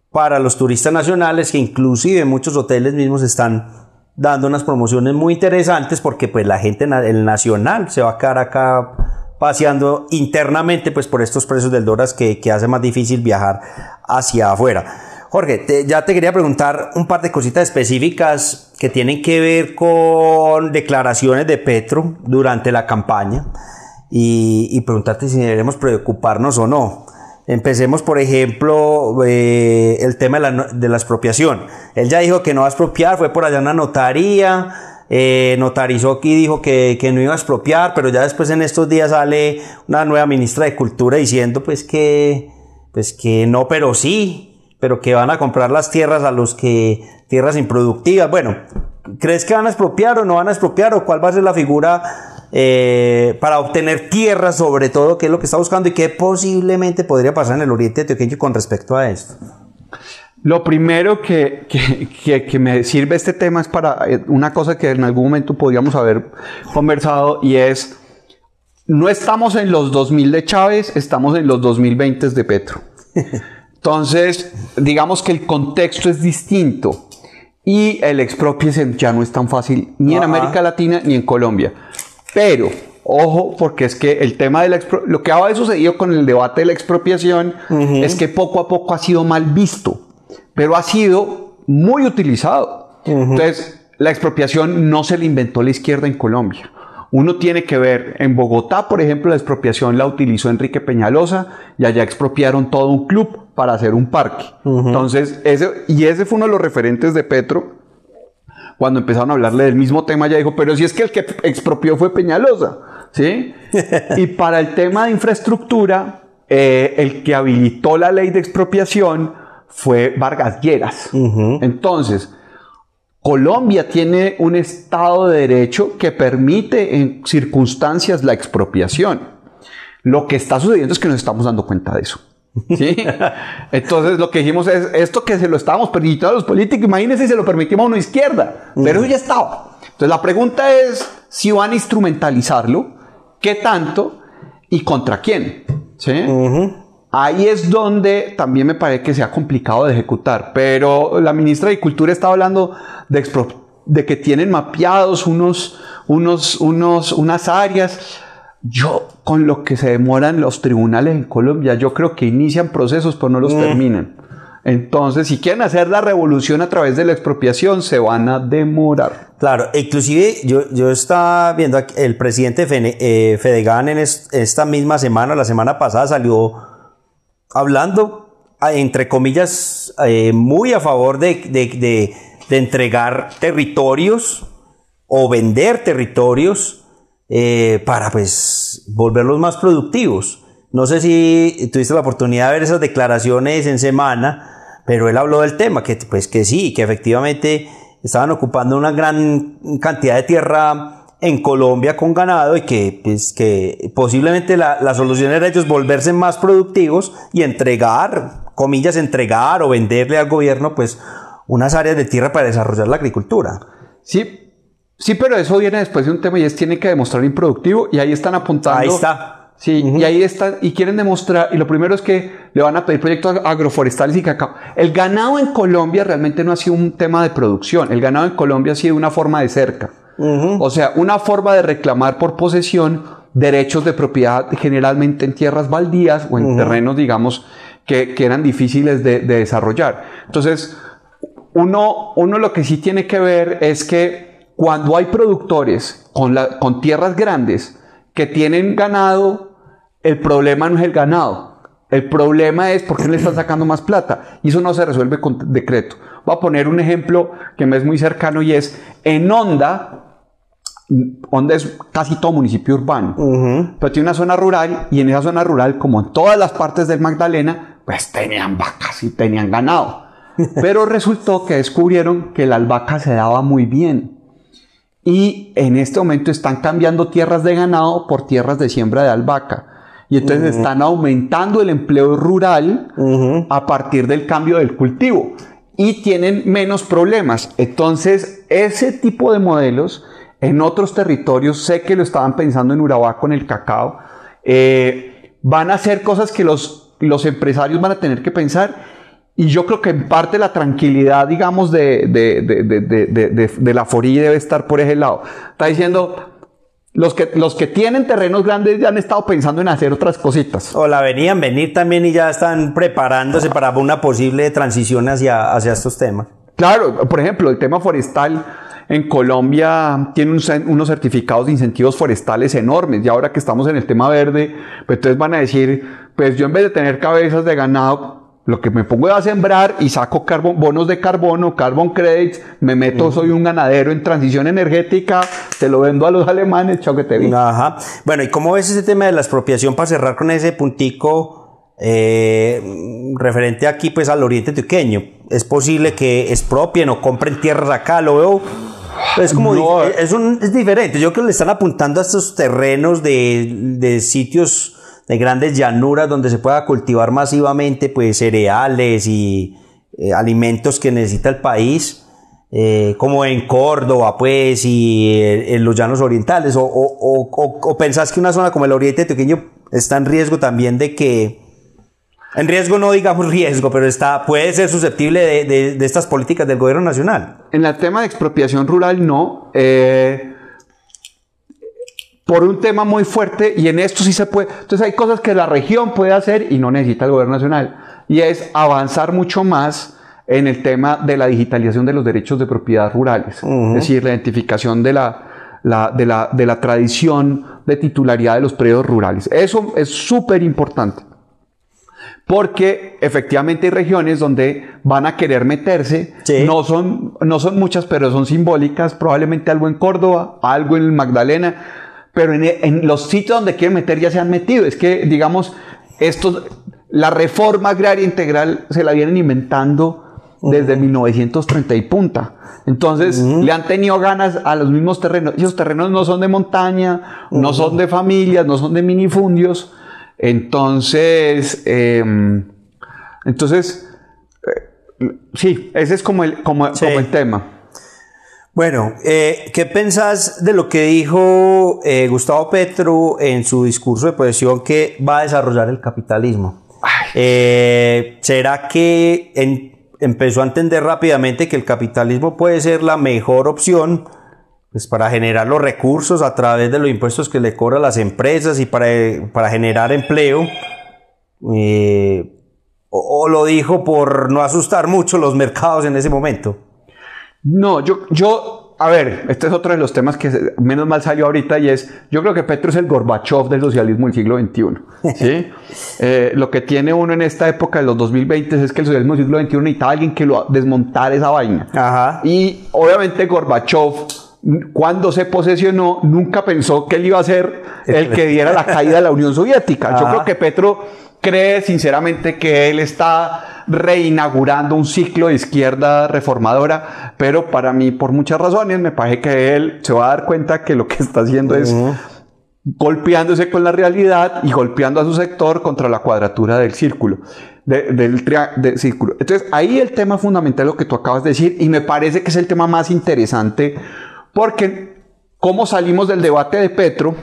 Speaker 1: para los turistas nacionales que inclusive muchos hoteles mismos están dando unas promociones muy interesantes porque pues la gente el nacional se va a quedar acá paseando internamente pues por estos precios del dólar que, que hace más difícil viajar hacia afuera. Jorge, ya te quería preguntar un par de cositas específicas que tienen que ver con declaraciones de Petro durante la campaña y, y preguntarte si debemos preocuparnos o no. Empecemos, por ejemplo, eh, el tema de la, expropiación. Él ya dijo que no va a expropiar, fue por allá una notaría, eh, notarizó y dijo que, no iba a expropiar, pero ya después en estos días sale una nueva ministra de Cultura diciendo pues que, pues que no, pero sí, pero que van a comprar las tierras a los que, tierras improductivas. Bueno, ¿crees que van a expropiar o no van a expropiar o cuál va a ser la figura eh, para obtener tierra sobre todo, qué es lo que está buscando y qué posiblemente podría pasar en el oriente antioqueño con respecto a esto.
Speaker 2: Lo primero que, que, que, me sirve este tema es para eh, una cosa que en algún momento podríamos haber conversado y es, no estamos en los 2000 de Chávez, estamos en los 2020 de Petro. Entonces, digamos que el contexto es distinto y el expropiese ya no es tan fácil ni en América Latina ni en Colombia. Pero, ojo, porque es que el tema de la lo que ha sucedido con el debate de la expropiación es que poco a poco ha sido mal visto, pero ha sido muy utilizado. Entonces, la expropiación no se la inventó la izquierda en Colombia. Uno tiene que ver, en Bogotá, por ejemplo, la expropiación la utilizó Enrique Peñalosa y allá expropiaron todo un club para hacer un parque. Entonces, ese, y ese fue uno de los referentes de Petro cuando empezaron a hablarle del mismo tema, ya dijo, pero si es que el que expropió fue Peñalosa, ¿sí? y para el tema de infraestructura, eh, el que habilitó la ley de expropiación fue Vargas Lleras. Entonces, Colombia tiene un Estado de Derecho que permite en circunstancias la expropiación. Lo que está sucediendo es que nos estamos dando cuenta de eso. ¿Sí? Entonces lo que dijimos es, esto que se lo estábamos permitiendo a los políticos, imagínense si se lo permitimos a una izquierda, pero eso ya estaba. Entonces la pregunta es si van a instrumentalizarlo, qué tanto y contra quién. ¿sí? Ahí es donde también me parece que sea complicado de ejecutar, pero la ministra de Cultura estaba hablando de, de que tienen mapeados unos, unos, unos, unas áreas. Yo, con lo que se demoran los tribunales en Colombia, yo creo que inician procesos, pero no los mm. terminan. Entonces, si quieren hacer la revolución a través de la expropiación, se van a demorar.
Speaker 1: Claro, inclusive yo, yo estaba viendo el presidente eh, Fedegan en esta misma semana, la semana pasada, salió hablando, entre comillas, eh, muy a favor de, entregar territorios o vender territorios eh, para pues volverlos más productivos. No sé si tuviste la oportunidad de ver esas declaraciones en semana, pero él habló del tema, que pues que sí, que efectivamente estaban ocupando una gran cantidad de tierra en Colombia con ganado y que, pues, que posiblemente la, la solución era ellos volverse más productivos y entregar, comillas, entregar o venderle al gobierno pues unas áreas de tierra para desarrollar la agricultura.
Speaker 2: Sí, sí, pero eso viene después de un tema y es tiene que demostrar improductivo y ahí están apuntando.
Speaker 1: Ahí está
Speaker 2: Sí, y ahí están, y quieren demostrar, y lo primero es que le van a pedir proyectos agroforestales y cacao. El ganado en Colombia realmente no ha sido un tema de producción, el ganado en Colombia ha sido una forma de cerca. O sea, una forma de reclamar por posesión derechos de propiedad generalmente en tierras baldías o en terrenos, digamos, que, eran difíciles de, desarrollar. Entonces, uno, uno lo que sí tiene que ver es que cuando hay productores con, la, con tierras grandes que tienen ganado, el problema no es el ganado. El problema es por qué le están sacando más plata. Y eso no se resuelve con decreto. Voy a poner un ejemplo que me es muy cercano y es en Honda. Honda es casi todo municipio urbano, pero tiene una zona rural y en esa zona rural, como en todas las partes del Magdalena, pues tenían vacas y tenían ganado. Pero resultó que descubrieron que la albahaca se daba muy bien. Y en este momento están cambiando tierras de ganado por tierras de siembra de albahaca. Y entonces están aumentando el empleo rural a partir del cambio del cultivo y tienen menos problemas. Entonces, ese tipo de modelos en otros territorios, sé que lo estaban pensando en Urabá con el cacao, eh, van a ser cosas que los, los empresarios van a tener que pensar. Y yo creo que en parte la tranquilidad, digamos, de, de, de, de la FORI debe estar por ese lado. Está diciendo, los que, los que tienen terrenos grandes ya han estado pensando en hacer otras cositas.
Speaker 1: O la venían venir también y ya están preparándose para una posible transición hacia, hacia estos temas.
Speaker 2: Claro, por ejemplo, el tema forestal en Colombia tiene unos certificados de incentivos forestales enormes y ahora que estamos en el tema verde, pues entonces van a decir, pues yo en vez de tener cabezas de ganado, lo que me pongo a sembrar y saco bonos de carbono, carbon credits, me meto, soy un ganadero en transición energética, te lo vendo a los alemanes, chao que te vi.
Speaker 1: Ajá. Bueno, ¿y cómo ves ese tema de la expropiación para cerrar con ese puntico eh, referente aquí pues al oriente tuqueño? ¿Es posible que expropien o compren tierras acá? Lo veo es como es, un, es diferente. Yo creo que le están apuntando a estos terrenos de, de sitios de grandes llanuras donde se pueda cultivar masivamente pues cereales y eh, alimentos que necesita el país, eh, como en Córdoba pues y eh, en los llanos orientales, o, o, o, pensás que una zona como el oriente Antioqueño está en riesgo también de que, en riesgo no digamos riesgo, pero está, puede ser susceptible de, de, de estas políticas del gobierno nacional.
Speaker 2: En el tema de expropiación rural no. Por un tema muy fuerte y en esto sí se puede. Entonces hay cosas que la región puede hacer y no necesita el gobierno nacional. Y es avanzar mucho más en el tema de la digitalización de los derechos de propiedad rurales. Es decir, la identificación de la, de, la, de la tradición de titularidad de los predios rurales. Eso es súper importante. Porque efectivamente hay regiones donde van a querer meterse, no, son, no son muchas, pero son simbólicas, probablemente algo en Córdoba, algo en Magdalena, pero en, los sitios donde quieren meter ya se han metido. Es que, digamos, estos, la reforma agraria integral se la vienen inventando desde 1930 y punta. Entonces, le han tenido ganas a los mismos terrenos. Esos terrenos no son de montaña, no son de familias, no son de minifundios. Entonces, em, entonces, eh, sí, ese es como el, como, como el tema.
Speaker 1: Bueno, eh, ¿qué pensás de lo que dijo eh, Gustavo Petro en su discurso de posesión que va a desarrollar el capitalismo? Eh, ¿Será que empezó a entender rápidamente que el capitalismo puede ser la mejor opción pues, para generar los recursos a través de los impuestos que le cobran las empresas y para, para generar empleo? o lo dijo por no asustar mucho los mercados en ese momento?
Speaker 2: No, yo, yo, a ver, este es otro de los temas que menos mal salió ahorita y es, yo creo que Petro es el Gorbachev del socialismo del siglo XXI. ¿sí? Eh, lo que tiene uno en esta época de los 2020 es que el socialismo del siglo XXI necesitaba alguien que lo desmontara esa vaina. Ajá. Y obviamente Gorbachev cuando se posesionó, nunca pensó que él iba a ser el que diera la caída de la Unión Soviética. Yo creo que Petro cree sinceramente que él está reinaugurando un ciclo de izquierda reformadora, pero para mí, por muchas razones, me parece que él se va a dar cuenta que lo que está haciendo es golpeándose con la realidad y golpeando a su sector contra la cuadratura del círculo. del, del círculo. Entonces, ahí el tema fundamental, lo que tú acabas de decir, y me parece que es el tema más interesante, porque cómo salimos del debate de Petro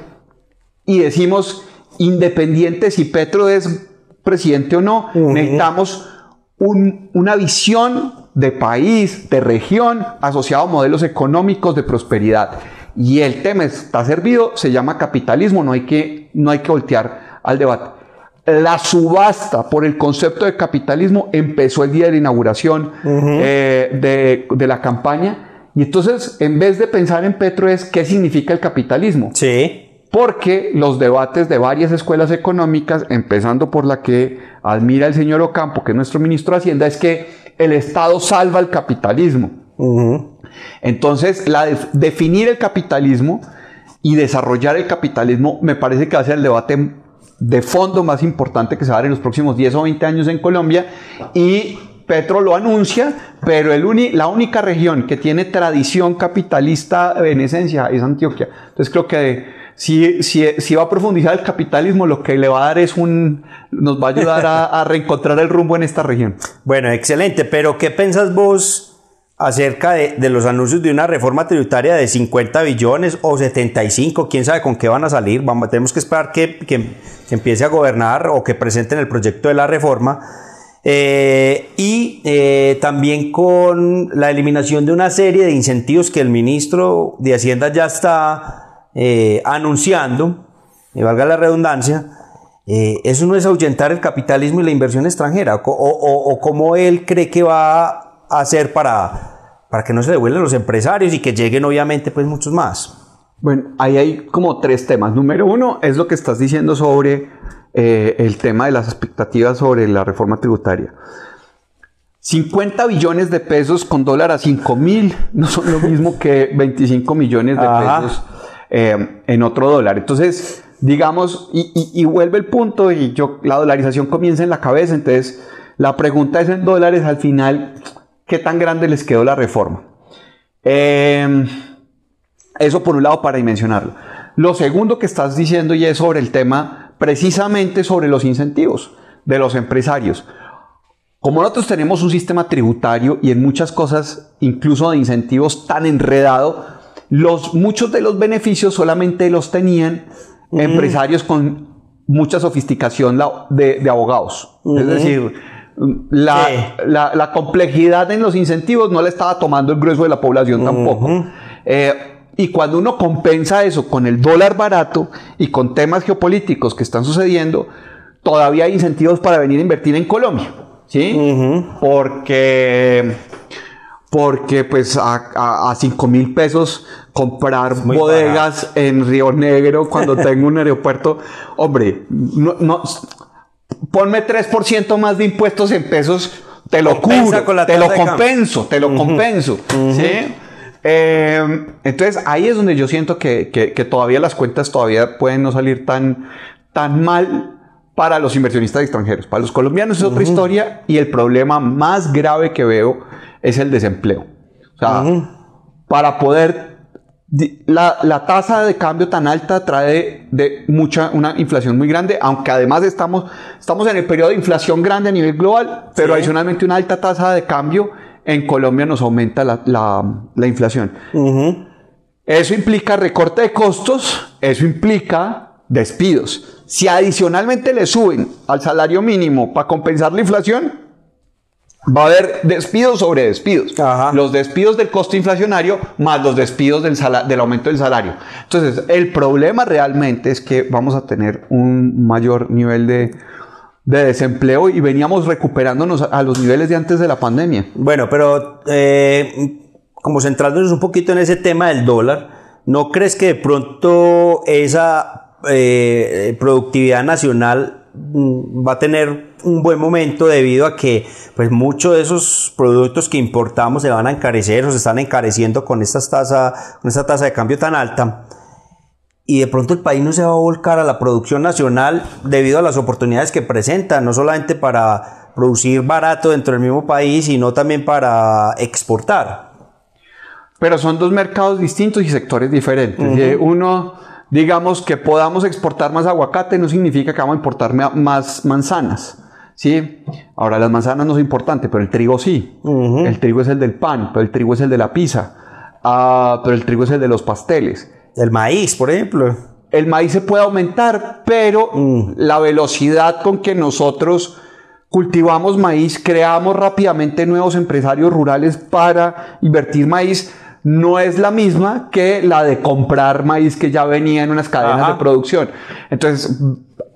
Speaker 2: y decimos, independiente si Petro es presidente o no, necesitamos una visión de país, de región, asociado a modelos económicos de prosperidad. Y el tema está servido, se llama capitalismo, no hay que, no hay que voltear al debate. La subasta por el concepto de capitalismo empezó el día de la inauguración eh, de, de la campaña. Y entonces, en vez de pensar en Petro, es qué significa el capitalismo.
Speaker 1: Sí
Speaker 2: porque los debates de varias escuelas económicas, empezando por la que admira el señor Ocampo, que es nuestro ministro de Hacienda, es que el Estado salva el capitalismo. Entonces, la definir el capitalismo y desarrollar el capitalismo me parece que va a ser el debate de fondo más importante que se va a dar en los próximos 10 o 20 años en Colombia y Petro lo anuncia, pero el la única región que tiene tradición capitalista en esencia es Antioquia. Entonces creo que si, si, va a profundizar el capitalismo, lo que le va a dar es un, nos va a ayudar a, reencontrar el rumbo en esta región.
Speaker 1: Bueno, excelente, pero ¿qué pensás vos acerca de, los anuncios de una reforma tributaria de 50 billones o 75? ¿Quién sabe con qué van a salir? Vamos, tenemos que esperar que, que, empiece a gobernar o que presenten el proyecto de la reforma. Eh, y eh, también con la eliminación de una serie de incentivos que el ministro de Hacienda ya está eh, anunciando, y valga la redundancia, eh, eso no es ahuyentar el capitalismo y la inversión extranjera, o, o, cómo él cree que va a hacer para, para que no se devuelvan los empresarios y que lleguen obviamente pues muchos más.
Speaker 2: Bueno, ahí hay como tres temas. Número uno es lo que estás diciendo sobre eh, el tema de las expectativas sobre la reforma tributaria. 50 billones de pesos con dólar a 5 mil no son lo mismo que 25 millones de pesos eh, en otro dólar. Entonces, digamos, y, vuelve el punto y yo, la dolarización comienza en la cabeza, entonces la pregunta es en dólares al final, ¿qué tan grande les quedó la reforma? Em, eso por un lado para dimensionarlo. Lo segundo que estás diciendo y es sobre el tema, precisamente sobre los incentivos de los empresarios. Como nosotros tenemos un sistema tributario y en muchas cosas, incluso de incentivos tan enredado, los, muchos de los beneficios solamente los tenían empresarios con mucha sofisticación de, abogados. Es decir, la, complejidad en los incentivos no le estaba tomando el grueso de la población tampoco. Eh, y cuando uno compensa eso con el dólar barato y con temas geopolíticos que están sucediendo, todavía hay incentivos para venir a invertir en Colombia. ¿Sí? Porque porque pues a, a, 5 mil pesos comprar bodegas en Río Negro cuando tengo un aeropuerto, hombre, no, no, ponme 3% más de impuestos en pesos, te lo cubro, te lo compenso, te lo compenso, ¿sí? Eh, entonces ahí es donde yo siento que, que, que, todavía las cuentas todavía pueden no salir tan, tan mal para los inversionistas extranjeros. Para los colombianos es otra historia y el problema más grave que veo es el desempleo. O sea, para poder... La, la, tasa de cambio tan alta trae de mucha, una inflación muy grande, aunque además estamos, estamos en el periodo de inflación grande a nivel global, pero adicionalmente una alta tasa de cambio en Colombia nos aumenta la, inflación. Eso implica recorte de costos, eso implica despidos. Si adicionalmente le suben al salario mínimo para compensar la inflación, va a haber despidos sobre despidos. Los despidos del costo inflacionario más los despidos del, del aumento del salario. Entonces, el problema realmente es que vamos a tener un mayor nivel de, desempleo y veníamos recuperándonos a los niveles de antes de la pandemia.
Speaker 1: Bueno, pero eh, como centrándonos un poquito en ese tema del dólar, ¿no crees que de pronto esa eh, productividad nacional mm, va a tener un buen momento debido a que pues muchos de esos productos que importamos se van a encarecer o se están encareciendo con, estas tasa, con esta tasa de cambio tan alta y de pronto el país no se va a volcar a la producción nacional debido a las oportunidades que presenta, no solamente para producir barato dentro del mismo país, sino también para exportar.
Speaker 2: Pero son dos mercados distintos y sectores diferentes. Eh, uno, digamos que podamos exportar más aguacate no significa que vamos a importar más manzanas. ¿Sí? Ahora las manzanas no son importantes, pero el trigo sí. El trigo es el del pan, pero el trigo es el de la pizza, ah, pero el trigo es el de los pasteles.
Speaker 1: El maíz, por ejemplo.
Speaker 2: El maíz se puede aumentar, pero mm. la velocidad con que nosotros cultivamos maíz, creamos rápidamente nuevos empresarios rurales para invertir maíz no es la misma que la de comprar maíz que ya venía en unas cadenas de producción. Entonces,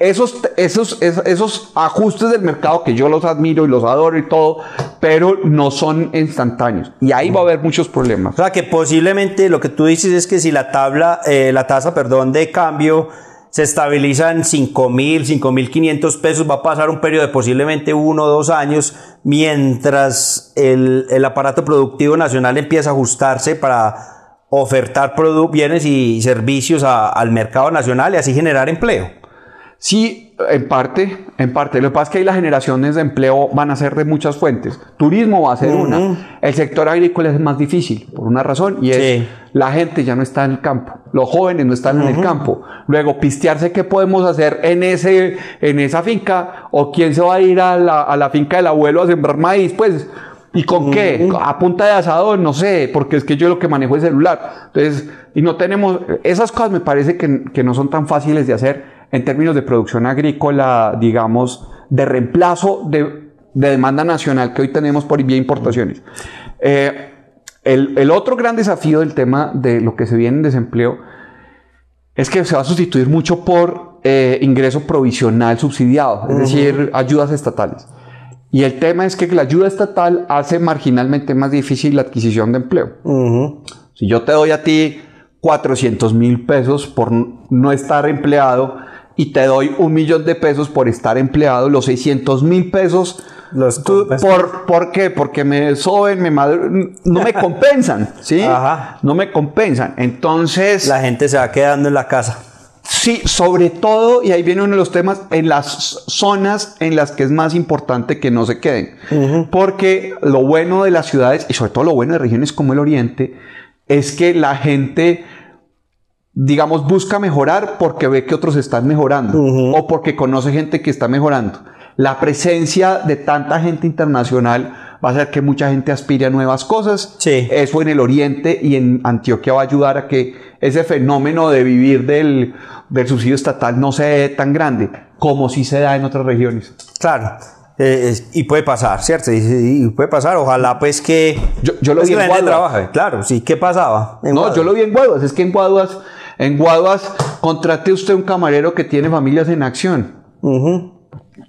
Speaker 2: esos, esos, esos, ajustes del mercado que yo los admiro y los adoro y todo, pero no son instantáneos. Y ahí va a haber muchos problemas.
Speaker 1: O sea, que posiblemente lo que tú dices es que si la tabla, eh, la tasa, perdón, de cambio se estabiliza en 5 mil, 5 mil 500 pesos, va a pasar un periodo de posiblemente uno o dos años, mientras el, el aparato productivo nacional empieza a ajustarse para ofertar bienes y servicios al mercado nacional y así generar empleo.
Speaker 2: Sí, en parte, en parte. Lo que pasa es que ahí las generaciones de empleo van a ser de muchas fuentes. Turismo va a ser una. El sector agrícola es más difícil, por una razón, y es la gente ya no está en el campo. Los jóvenes no están en el campo. Luego, pistearse qué podemos hacer en, ese, en esa finca, o quién se va a ir a la, a la finca del abuelo a sembrar maíz, pues... ¿Y con qué? A punta de asado, no sé, porque es que yo lo que manejo es celular. Entonces, y no tenemos, esas cosas me parece que, que no son tan fáciles de hacer en términos de producción agrícola, digamos, de reemplazo de, demanda nacional que hoy tenemos por vía importaciones. Eh, el, otro gran desafío del tema de lo que se viene en desempleo es que se va a sustituir mucho por eh, ingreso provisional subsidiado, es decir, ayudas estatales. Y el tema es que la ayuda estatal hace marginalmente más difícil la adquisición de empleo. Si yo te doy a ti 400 mil pesos por no estar empleado, y te doy un millón de pesos por estar empleado, los 600 mil pesos, los por, ¿por qué? Porque me soben, me no me compensan, ¿sí? No me compensan. Entonces...
Speaker 1: La gente se va quedando en la casa.
Speaker 2: Sí, sobre todo, y ahí viene uno de los temas, en las zonas en las que es más importante que no se queden. Porque lo bueno de las ciudades, y sobre todo lo bueno de regiones como el Oriente, es que la gente digamos, busca mejorar porque ve que otros están mejorando o porque conoce gente que está mejorando. La presencia de tanta gente internacional va a hacer que mucha gente aspire a nuevas cosas.
Speaker 1: Sí.
Speaker 2: Eso en el Oriente y en Antioquia va a ayudar a que ese fenómeno de vivir del, del subsidio estatal no sea tan grande como si se da en otras regiones.
Speaker 1: Claro. Eh, y puede pasar, ¿cierto? Y, puede pasar, ojalá pues que...
Speaker 2: Yo, yo lo vi en Guaduas.
Speaker 1: Claro, sí, ¿qué pasaba?
Speaker 2: no, yo lo vi en Guaduas, es que en Guaduas en Guaduas, contrate usted un camarero que tiene familias en acción.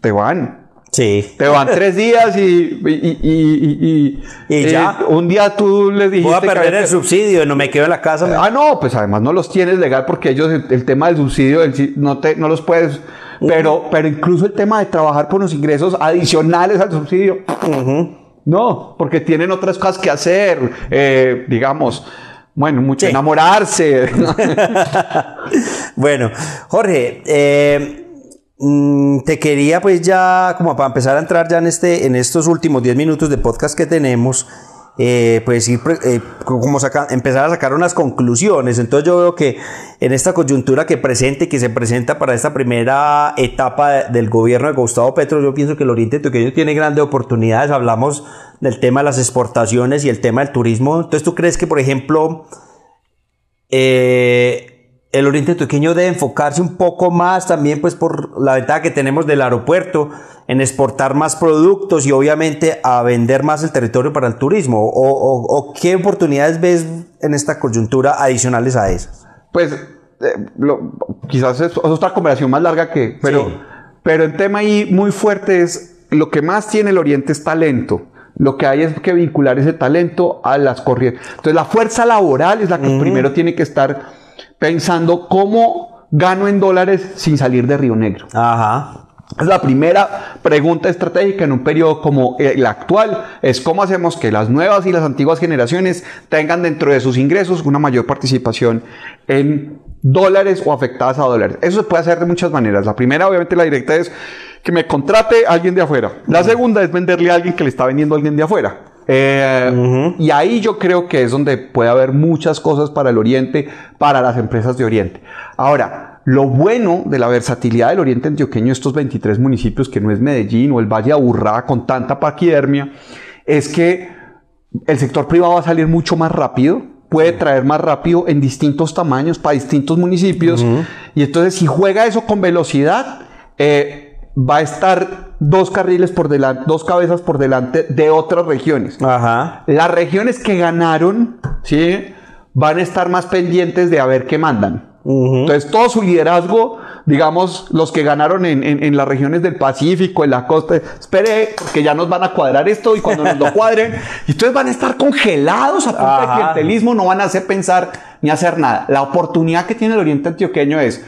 Speaker 2: Te van.
Speaker 1: Sí.
Speaker 2: Te van tres días y, y,
Speaker 1: y, ya.
Speaker 2: Eh, un día tú les dijiste.
Speaker 1: Voy a perder el subsidio, no me quedo en la casa.
Speaker 2: Ah, no, pues además no los tienes legal porque ellos, el, tema del subsidio, no, te, no los puedes. Pero, pero incluso el tema de trabajar por los ingresos adicionales al subsidio. No, porque tienen otras cosas que hacer, eh, digamos. Bueno, mucho enamorarse.
Speaker 1: bueno, Jorge, eh, mm, te quería pues ya, como para empezar a entrar ya en, este, en estos últimos 10 minutos de podcast que tenemos, eh, pues ir, eh, como empezar a sacar unas conclusiones. Entonces yo veo que en esta coyuntura que presente, que se presenta para esta primera etapa del gobierno de Gustavo Petro, yo pienso que el Oriente Antioqueño tiene grandes oportunidades. Hablamos del tema de las exportaciones y el tema del turismo. Entonces tú crees que, por ejemplo, eh, el Oriente Antioqueño debe enfocarse un poco más también pues por la ventaja que tenemos del aeropuerto en exportar más productos y obviamente a vender más el territorio para el turismo. O, qué oportunidades ves en esta coyuntura adicionales a esas
Speaker 2: pues eh, quizás es, otra conversación más larga que pero pero el tema ahí muy fuerte es lo que más tiene el Oriente es talento. Lo que hay es que vincular ese talento a las corrientes. Entonces la fuerza laboral es la que primero tiene que estar pensando cómo gano en dólares sin salir de Río Negro. Ajá. Es la primera pregunta estratégica en un periodo como el actual, es cómo hacemos que las nuevas y las antiguas generaciones tengan dentro de sus ingresos una mayor participación en dólares o afectadas a dólares. Eso se puede hacer de muchas maneras. La primera, obviamente, la directa es que me contrate alguien de afuera. La segunda es venderle a alguien que le está vendiendo a alguien de afuera. Eh, y ahí yo creo que es donde puede haber muchas cosas para el Oriente, para las empresas de Oriente. Ahora, lo bueno de la versatilidad del Oriente Antioqueño, estos 23 municipios, que no es Medellín o el Valle Aburrá con tanta paquidermia, es que el sector privado va a salir mucho más rápido, puede traer más rápido en distintos tamaños para distintos municipios. Y entonces, si juega eso con velocidad, eh, va a estar dos carriles por delante, dos cabezas por delante de otras regiones. Ajá. Las regiones que ganaron, ¿sí? Van a estar más pendientes de a ver qué mandan. Entonces, todo su liderazgo, digamos, los que ganaron en, las regiones del Pacífico, en la costa, espere, que ya nos van a cuadrar esto y cuando nos lo cuadren, entonces van a estar congelados a punto de clientelismo, no van a hacer pensar ni hacer nada. La oportunidad que tiene el Oriente Antioqueño es,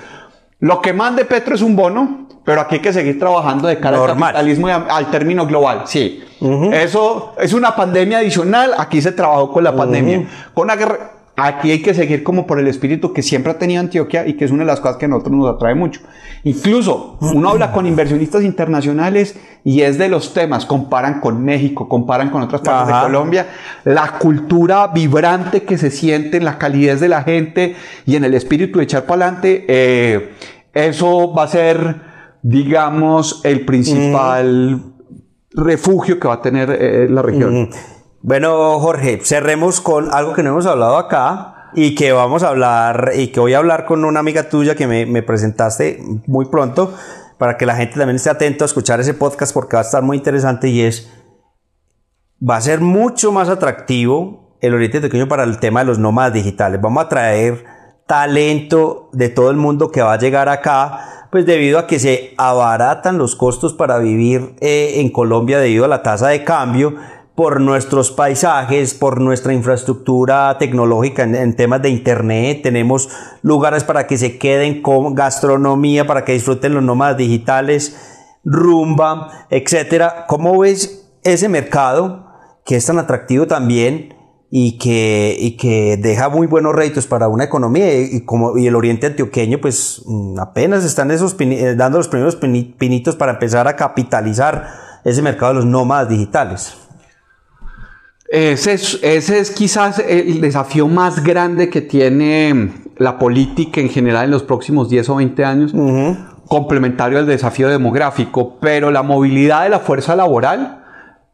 Speaker 2: lo que mande Petro es un bono, pero aquí hay que seguir trabajando de cara al capitalismo y al término global. Sí. Eso es una pandemia adicional. Aquí se trabajó con la pandemia. Con la guerra. Aquí hay que seguir como por el espíritu que siempre ha tenido Antioquia y que es una de las cosas que a nosotros nos atrae mucho. Incluso uno habla con inversionistas internacionales y es de los temas, comparan con México, comparan con otras partes de Colombia, la cultura vibrante que se siente en la calidez de la gente y en el espíritu de echar para adelante, eh, eso va a ser digamos, el principal refugio que va a tener eh, la región.
Speaker 1: Bueno, Jorge, cerremos con algo que no hemos hablado acá y que vamos a hablar y que voy a hablar con una amiga tuya que me, presentaste muy pronto para que la gente también esté atento a escuchar ese podcast porque va a estar muy interesante y es, va a ser mucho más atractivo el Oriente Pequeño para el tema de los nómadas digitales. Vamos a traer talento de todo el mundo que va a llegar acá pues debido a que se abaratan los costos para vivir eh, en Colombia debido a la tasa de cambio, por nuestros paisajes, por nuestra infraestructura tecnológica en, temas de internet, tenemos lugares para que se queden con gastronomía, para que disfruten los nómadas digitales, rumba, etcétera. ¿Cómo ves ese mercado que es tan atractivo también? Y que, y que deja muy buenos réditos para una economía y, como, y el oriente antioqueño pues mm, apenas están esos eh, dando los primeros pinitos para empezar a capitalizar ese mercado de los nómadas digitales.
Speaker 2: Ese es, ese es quizás el desafío más grande que tiene la política en general en los próximos 10 o 20 años, complementario al desafío demográfico, pero la movilidad de la fuerza laboral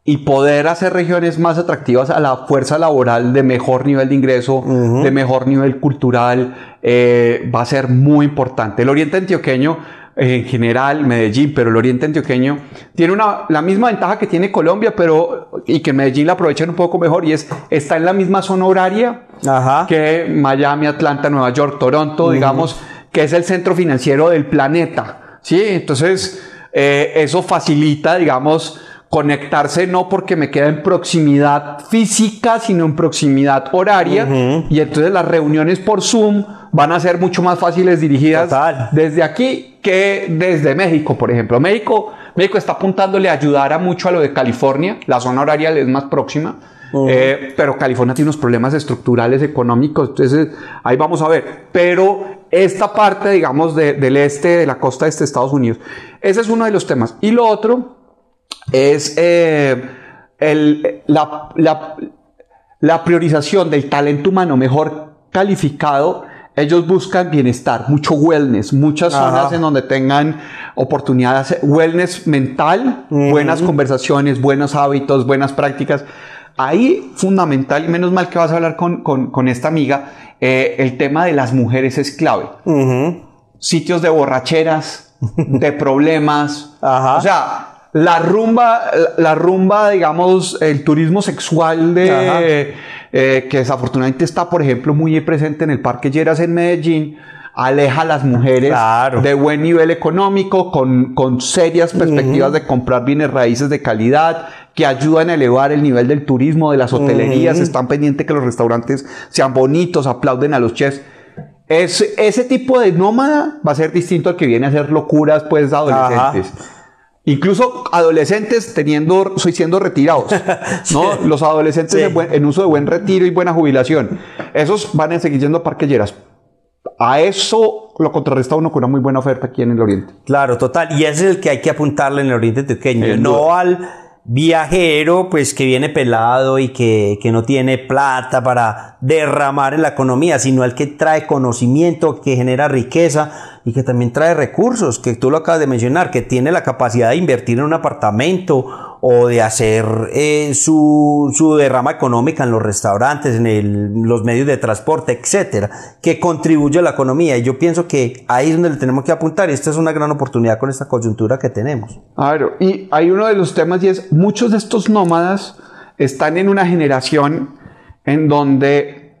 Speaker 2: y poder hacer regiones más atractivas a la fuerza laboral de mejor nivel de ingreso, de mejor nivel cultural, eh, va a ser muy importante. El oriente antioqueño, en general, Medellín, pero el oriente antioqueño tiene una, la misma ventaja que tiene Colombia, pero y que Medellín la aprovechan un poco mejor y es, está en la misma zona horaria que Miami, Atlanta, Nueva York, Toronto, digamos, que es el centro financiero del planeta. ¿sí? Entonces, eh, eso facilita, digamos, conectarse no porque me queda en proximidad física, sino en proximidad horaria. Y entonces las reuniones por Zoom van a ser mucho más fáciles dirigidas desde aquí que desde México, por ejemplo. México, México está apuntándole a ayudar a mucho a lo de California. La zona horaria es más próxima. Eh, pero California tiene unos problemas estructurales económicos, entonces ahí vamos a ver. Pero esta parte, digamos, del este, de la costa este de Estados Unidos, ese es uno de los temas. Y lo otro es eh, el, la priorización del talento humano mejor calificado, ellos buscan bienestar, mucho wellness, muchas zonas en donde tengan oportunidades, wellness mental, buenas conversaciones, buenos hábitos, buenas prácticas. Ahí, fundamental, y menos mal que vas a hablar con, con, esta amiga, eh, el tema de las mujeres es clave. Sitios de borracheras, de problemas. O sea, la rumba, la rumba, digamos, el turismo sexual de, eh, que desafortunadamente está, por ejemplo, muy presente en el Parque Lleras en Medellín, aleja a las mujeres de buen nivel económico, con, con serias perspectivas de comprar bienes raíces de calidad, que ayudan a elevar el nivel del turismo, de las hotelerías, están pendientes que los restaurantes sean bonitos, aplauden a los chefs. Es, ese tipo de nómada va a ser distinto al que viene a hacer locuras, pues, adolescentes. Incluso adolescentes teniendo, soy siendo retirados, ¿no? Los adolescentes en, uso de buen retiro y buena jubilación. Esos van a seguir yendo a parquelleras. A eso lo contrarresta uno con una muy buena oferta aquí en el Oriente.
Speaker 1: Claro, total. Y ese es el que hay que apuntarle en el Oriente pequeño, no al viajero pues que viene pelado y que, que, no tiene plata para derramar en la economía, sino el que trae conocimiento, que genera riqueza y que también trae recursos, que tú lo acabas de mencionar, que tiene la capacidad de invertir en un apartamento o de hacer eh, su, su, derrama económica en los restaurantes, en los medios de transporte, etcétera, que contribuye a la economía. Y yo pienso que ahí es donde le tenemos que apuntar y esta es una gran oportunidad con esta coyuntura que tenemos.
Speaker 2: Claro, y hay uno de los temas y es, muchos de estos nómadas están en una generación en donde,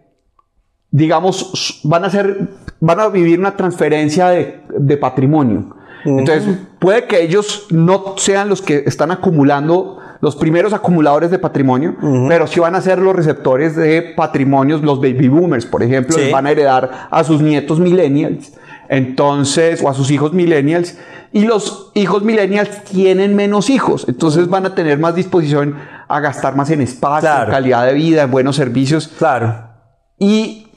Speaker 2: digamos, van a, ser, van a vivir una transferencia de, de patrimonio entonces, puede que ellos no sean los que están acumulando los primeros acumuladores de patrimonio, pero sí van a ser los receptores de patrimonios, los baby boomers, por ejemplo, van a heredar a sus nietos millennials, entonces, o a sus hijos millennials, y los hijos millennials tienen menos hijos, entonces van a tener más disposición a gastar más en espacio, en calidad de vida, en buenos servicios.
Speaker 1: Claro.
Speaker 2: Y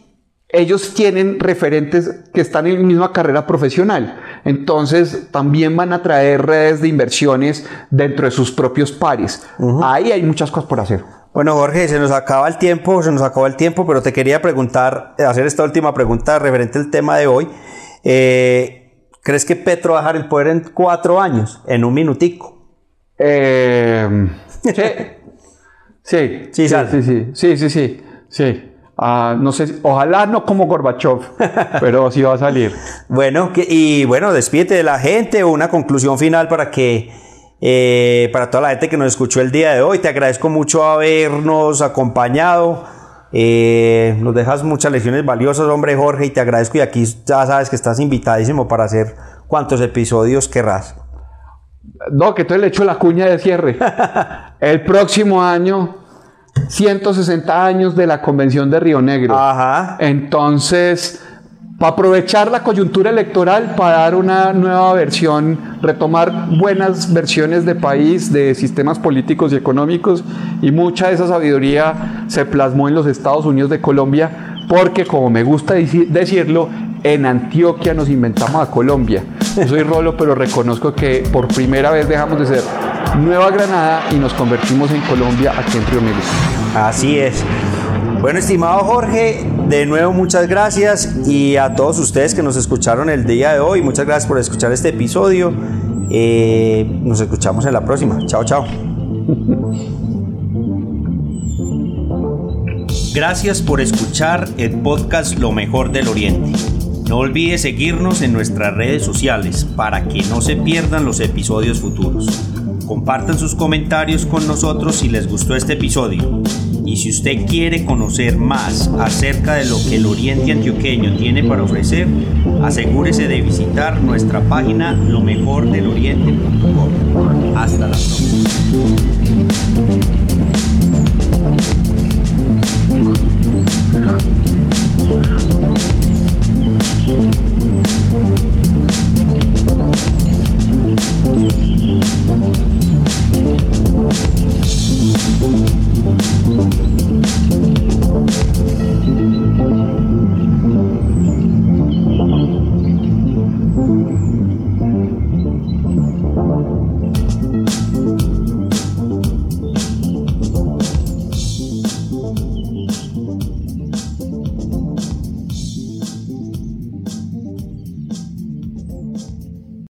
Speaker 2: ellos tienen referentes que están en la misma carrera profesional. Entonces también van a traer redes de inversiones dentro de sus propios pares. Ahí hay muchas cosas por hacer.
Speaker 1: Bueno, Jorge, se nos acaba el tiempo, se nos acaba el tiempo, pero te quería preguntar, hacer esta última pregunta referente al tema de hoy. Eh, ¿Crees que Petro va a dejar el poder en cuatro años, en un minutico?
Speaker 2: Eh, sí. sí. Sí, sí, sí, sí, sí, sí, sí. Ah, no sé, ojalá no como Gorbachev, pero sí va a salir.
Speaker 1: bueno, y bueno, despídete de la gente, una conclusión final para que, eh, para toda la gente que nos escuchó el día de hoy, te agradezco mucho habernos acompañado. Eh, nos dejas muchas lecciones valiosas, hombre Jorge, y te agradezco. Y aquí ya sabes que estás invitadísimo para hacer cuantos episodios querrás.
Speaker 2: No, que entonces le echo la cuña de cierre. El próximo año 160 años de la Convención de Río Negro.
Speaker 1: Ajá.
Speaker 2: Entonces, para aprovechar la coyuntura electoral, para dar una nueva versión, retomar buenas versiones de país, de sistemas políticos y económicos, y mucha de esa sabiduría se plasmó en los Estados Unidos de Colombia, porque como me gusta decirlo, en Antioquia nos inventamos a Colombia. Yo soy Rolo, pero reconozco que por primera vez dejamos de ser Nueva Granada y nos convertimos en Colombia aquí en Río Negro.
Speaker 1: Así es. Bueno, estimado Jorge, de nuevo muchas gracias y a todos ustedes que nos escucharon el día de hoy, muchas gracias por escuchar este episodio. Eh, nos escuchamos en la próxima. Chao, chao. Gracias por escuchar el podcast Lo mejor del Oriente. No olvide seguirnos en nuestras redes sociales para que no se pierdan los episodios futuros. Compartan sus comentarios con nosotros si les gustó este episodio. Y si usted quiere conocer más acerca de lo que el Oriente Antioqueño tiene para ofrecer, asegúrese de visitar nuestra página lomejordeloriente.com. Hasta la próxima. Música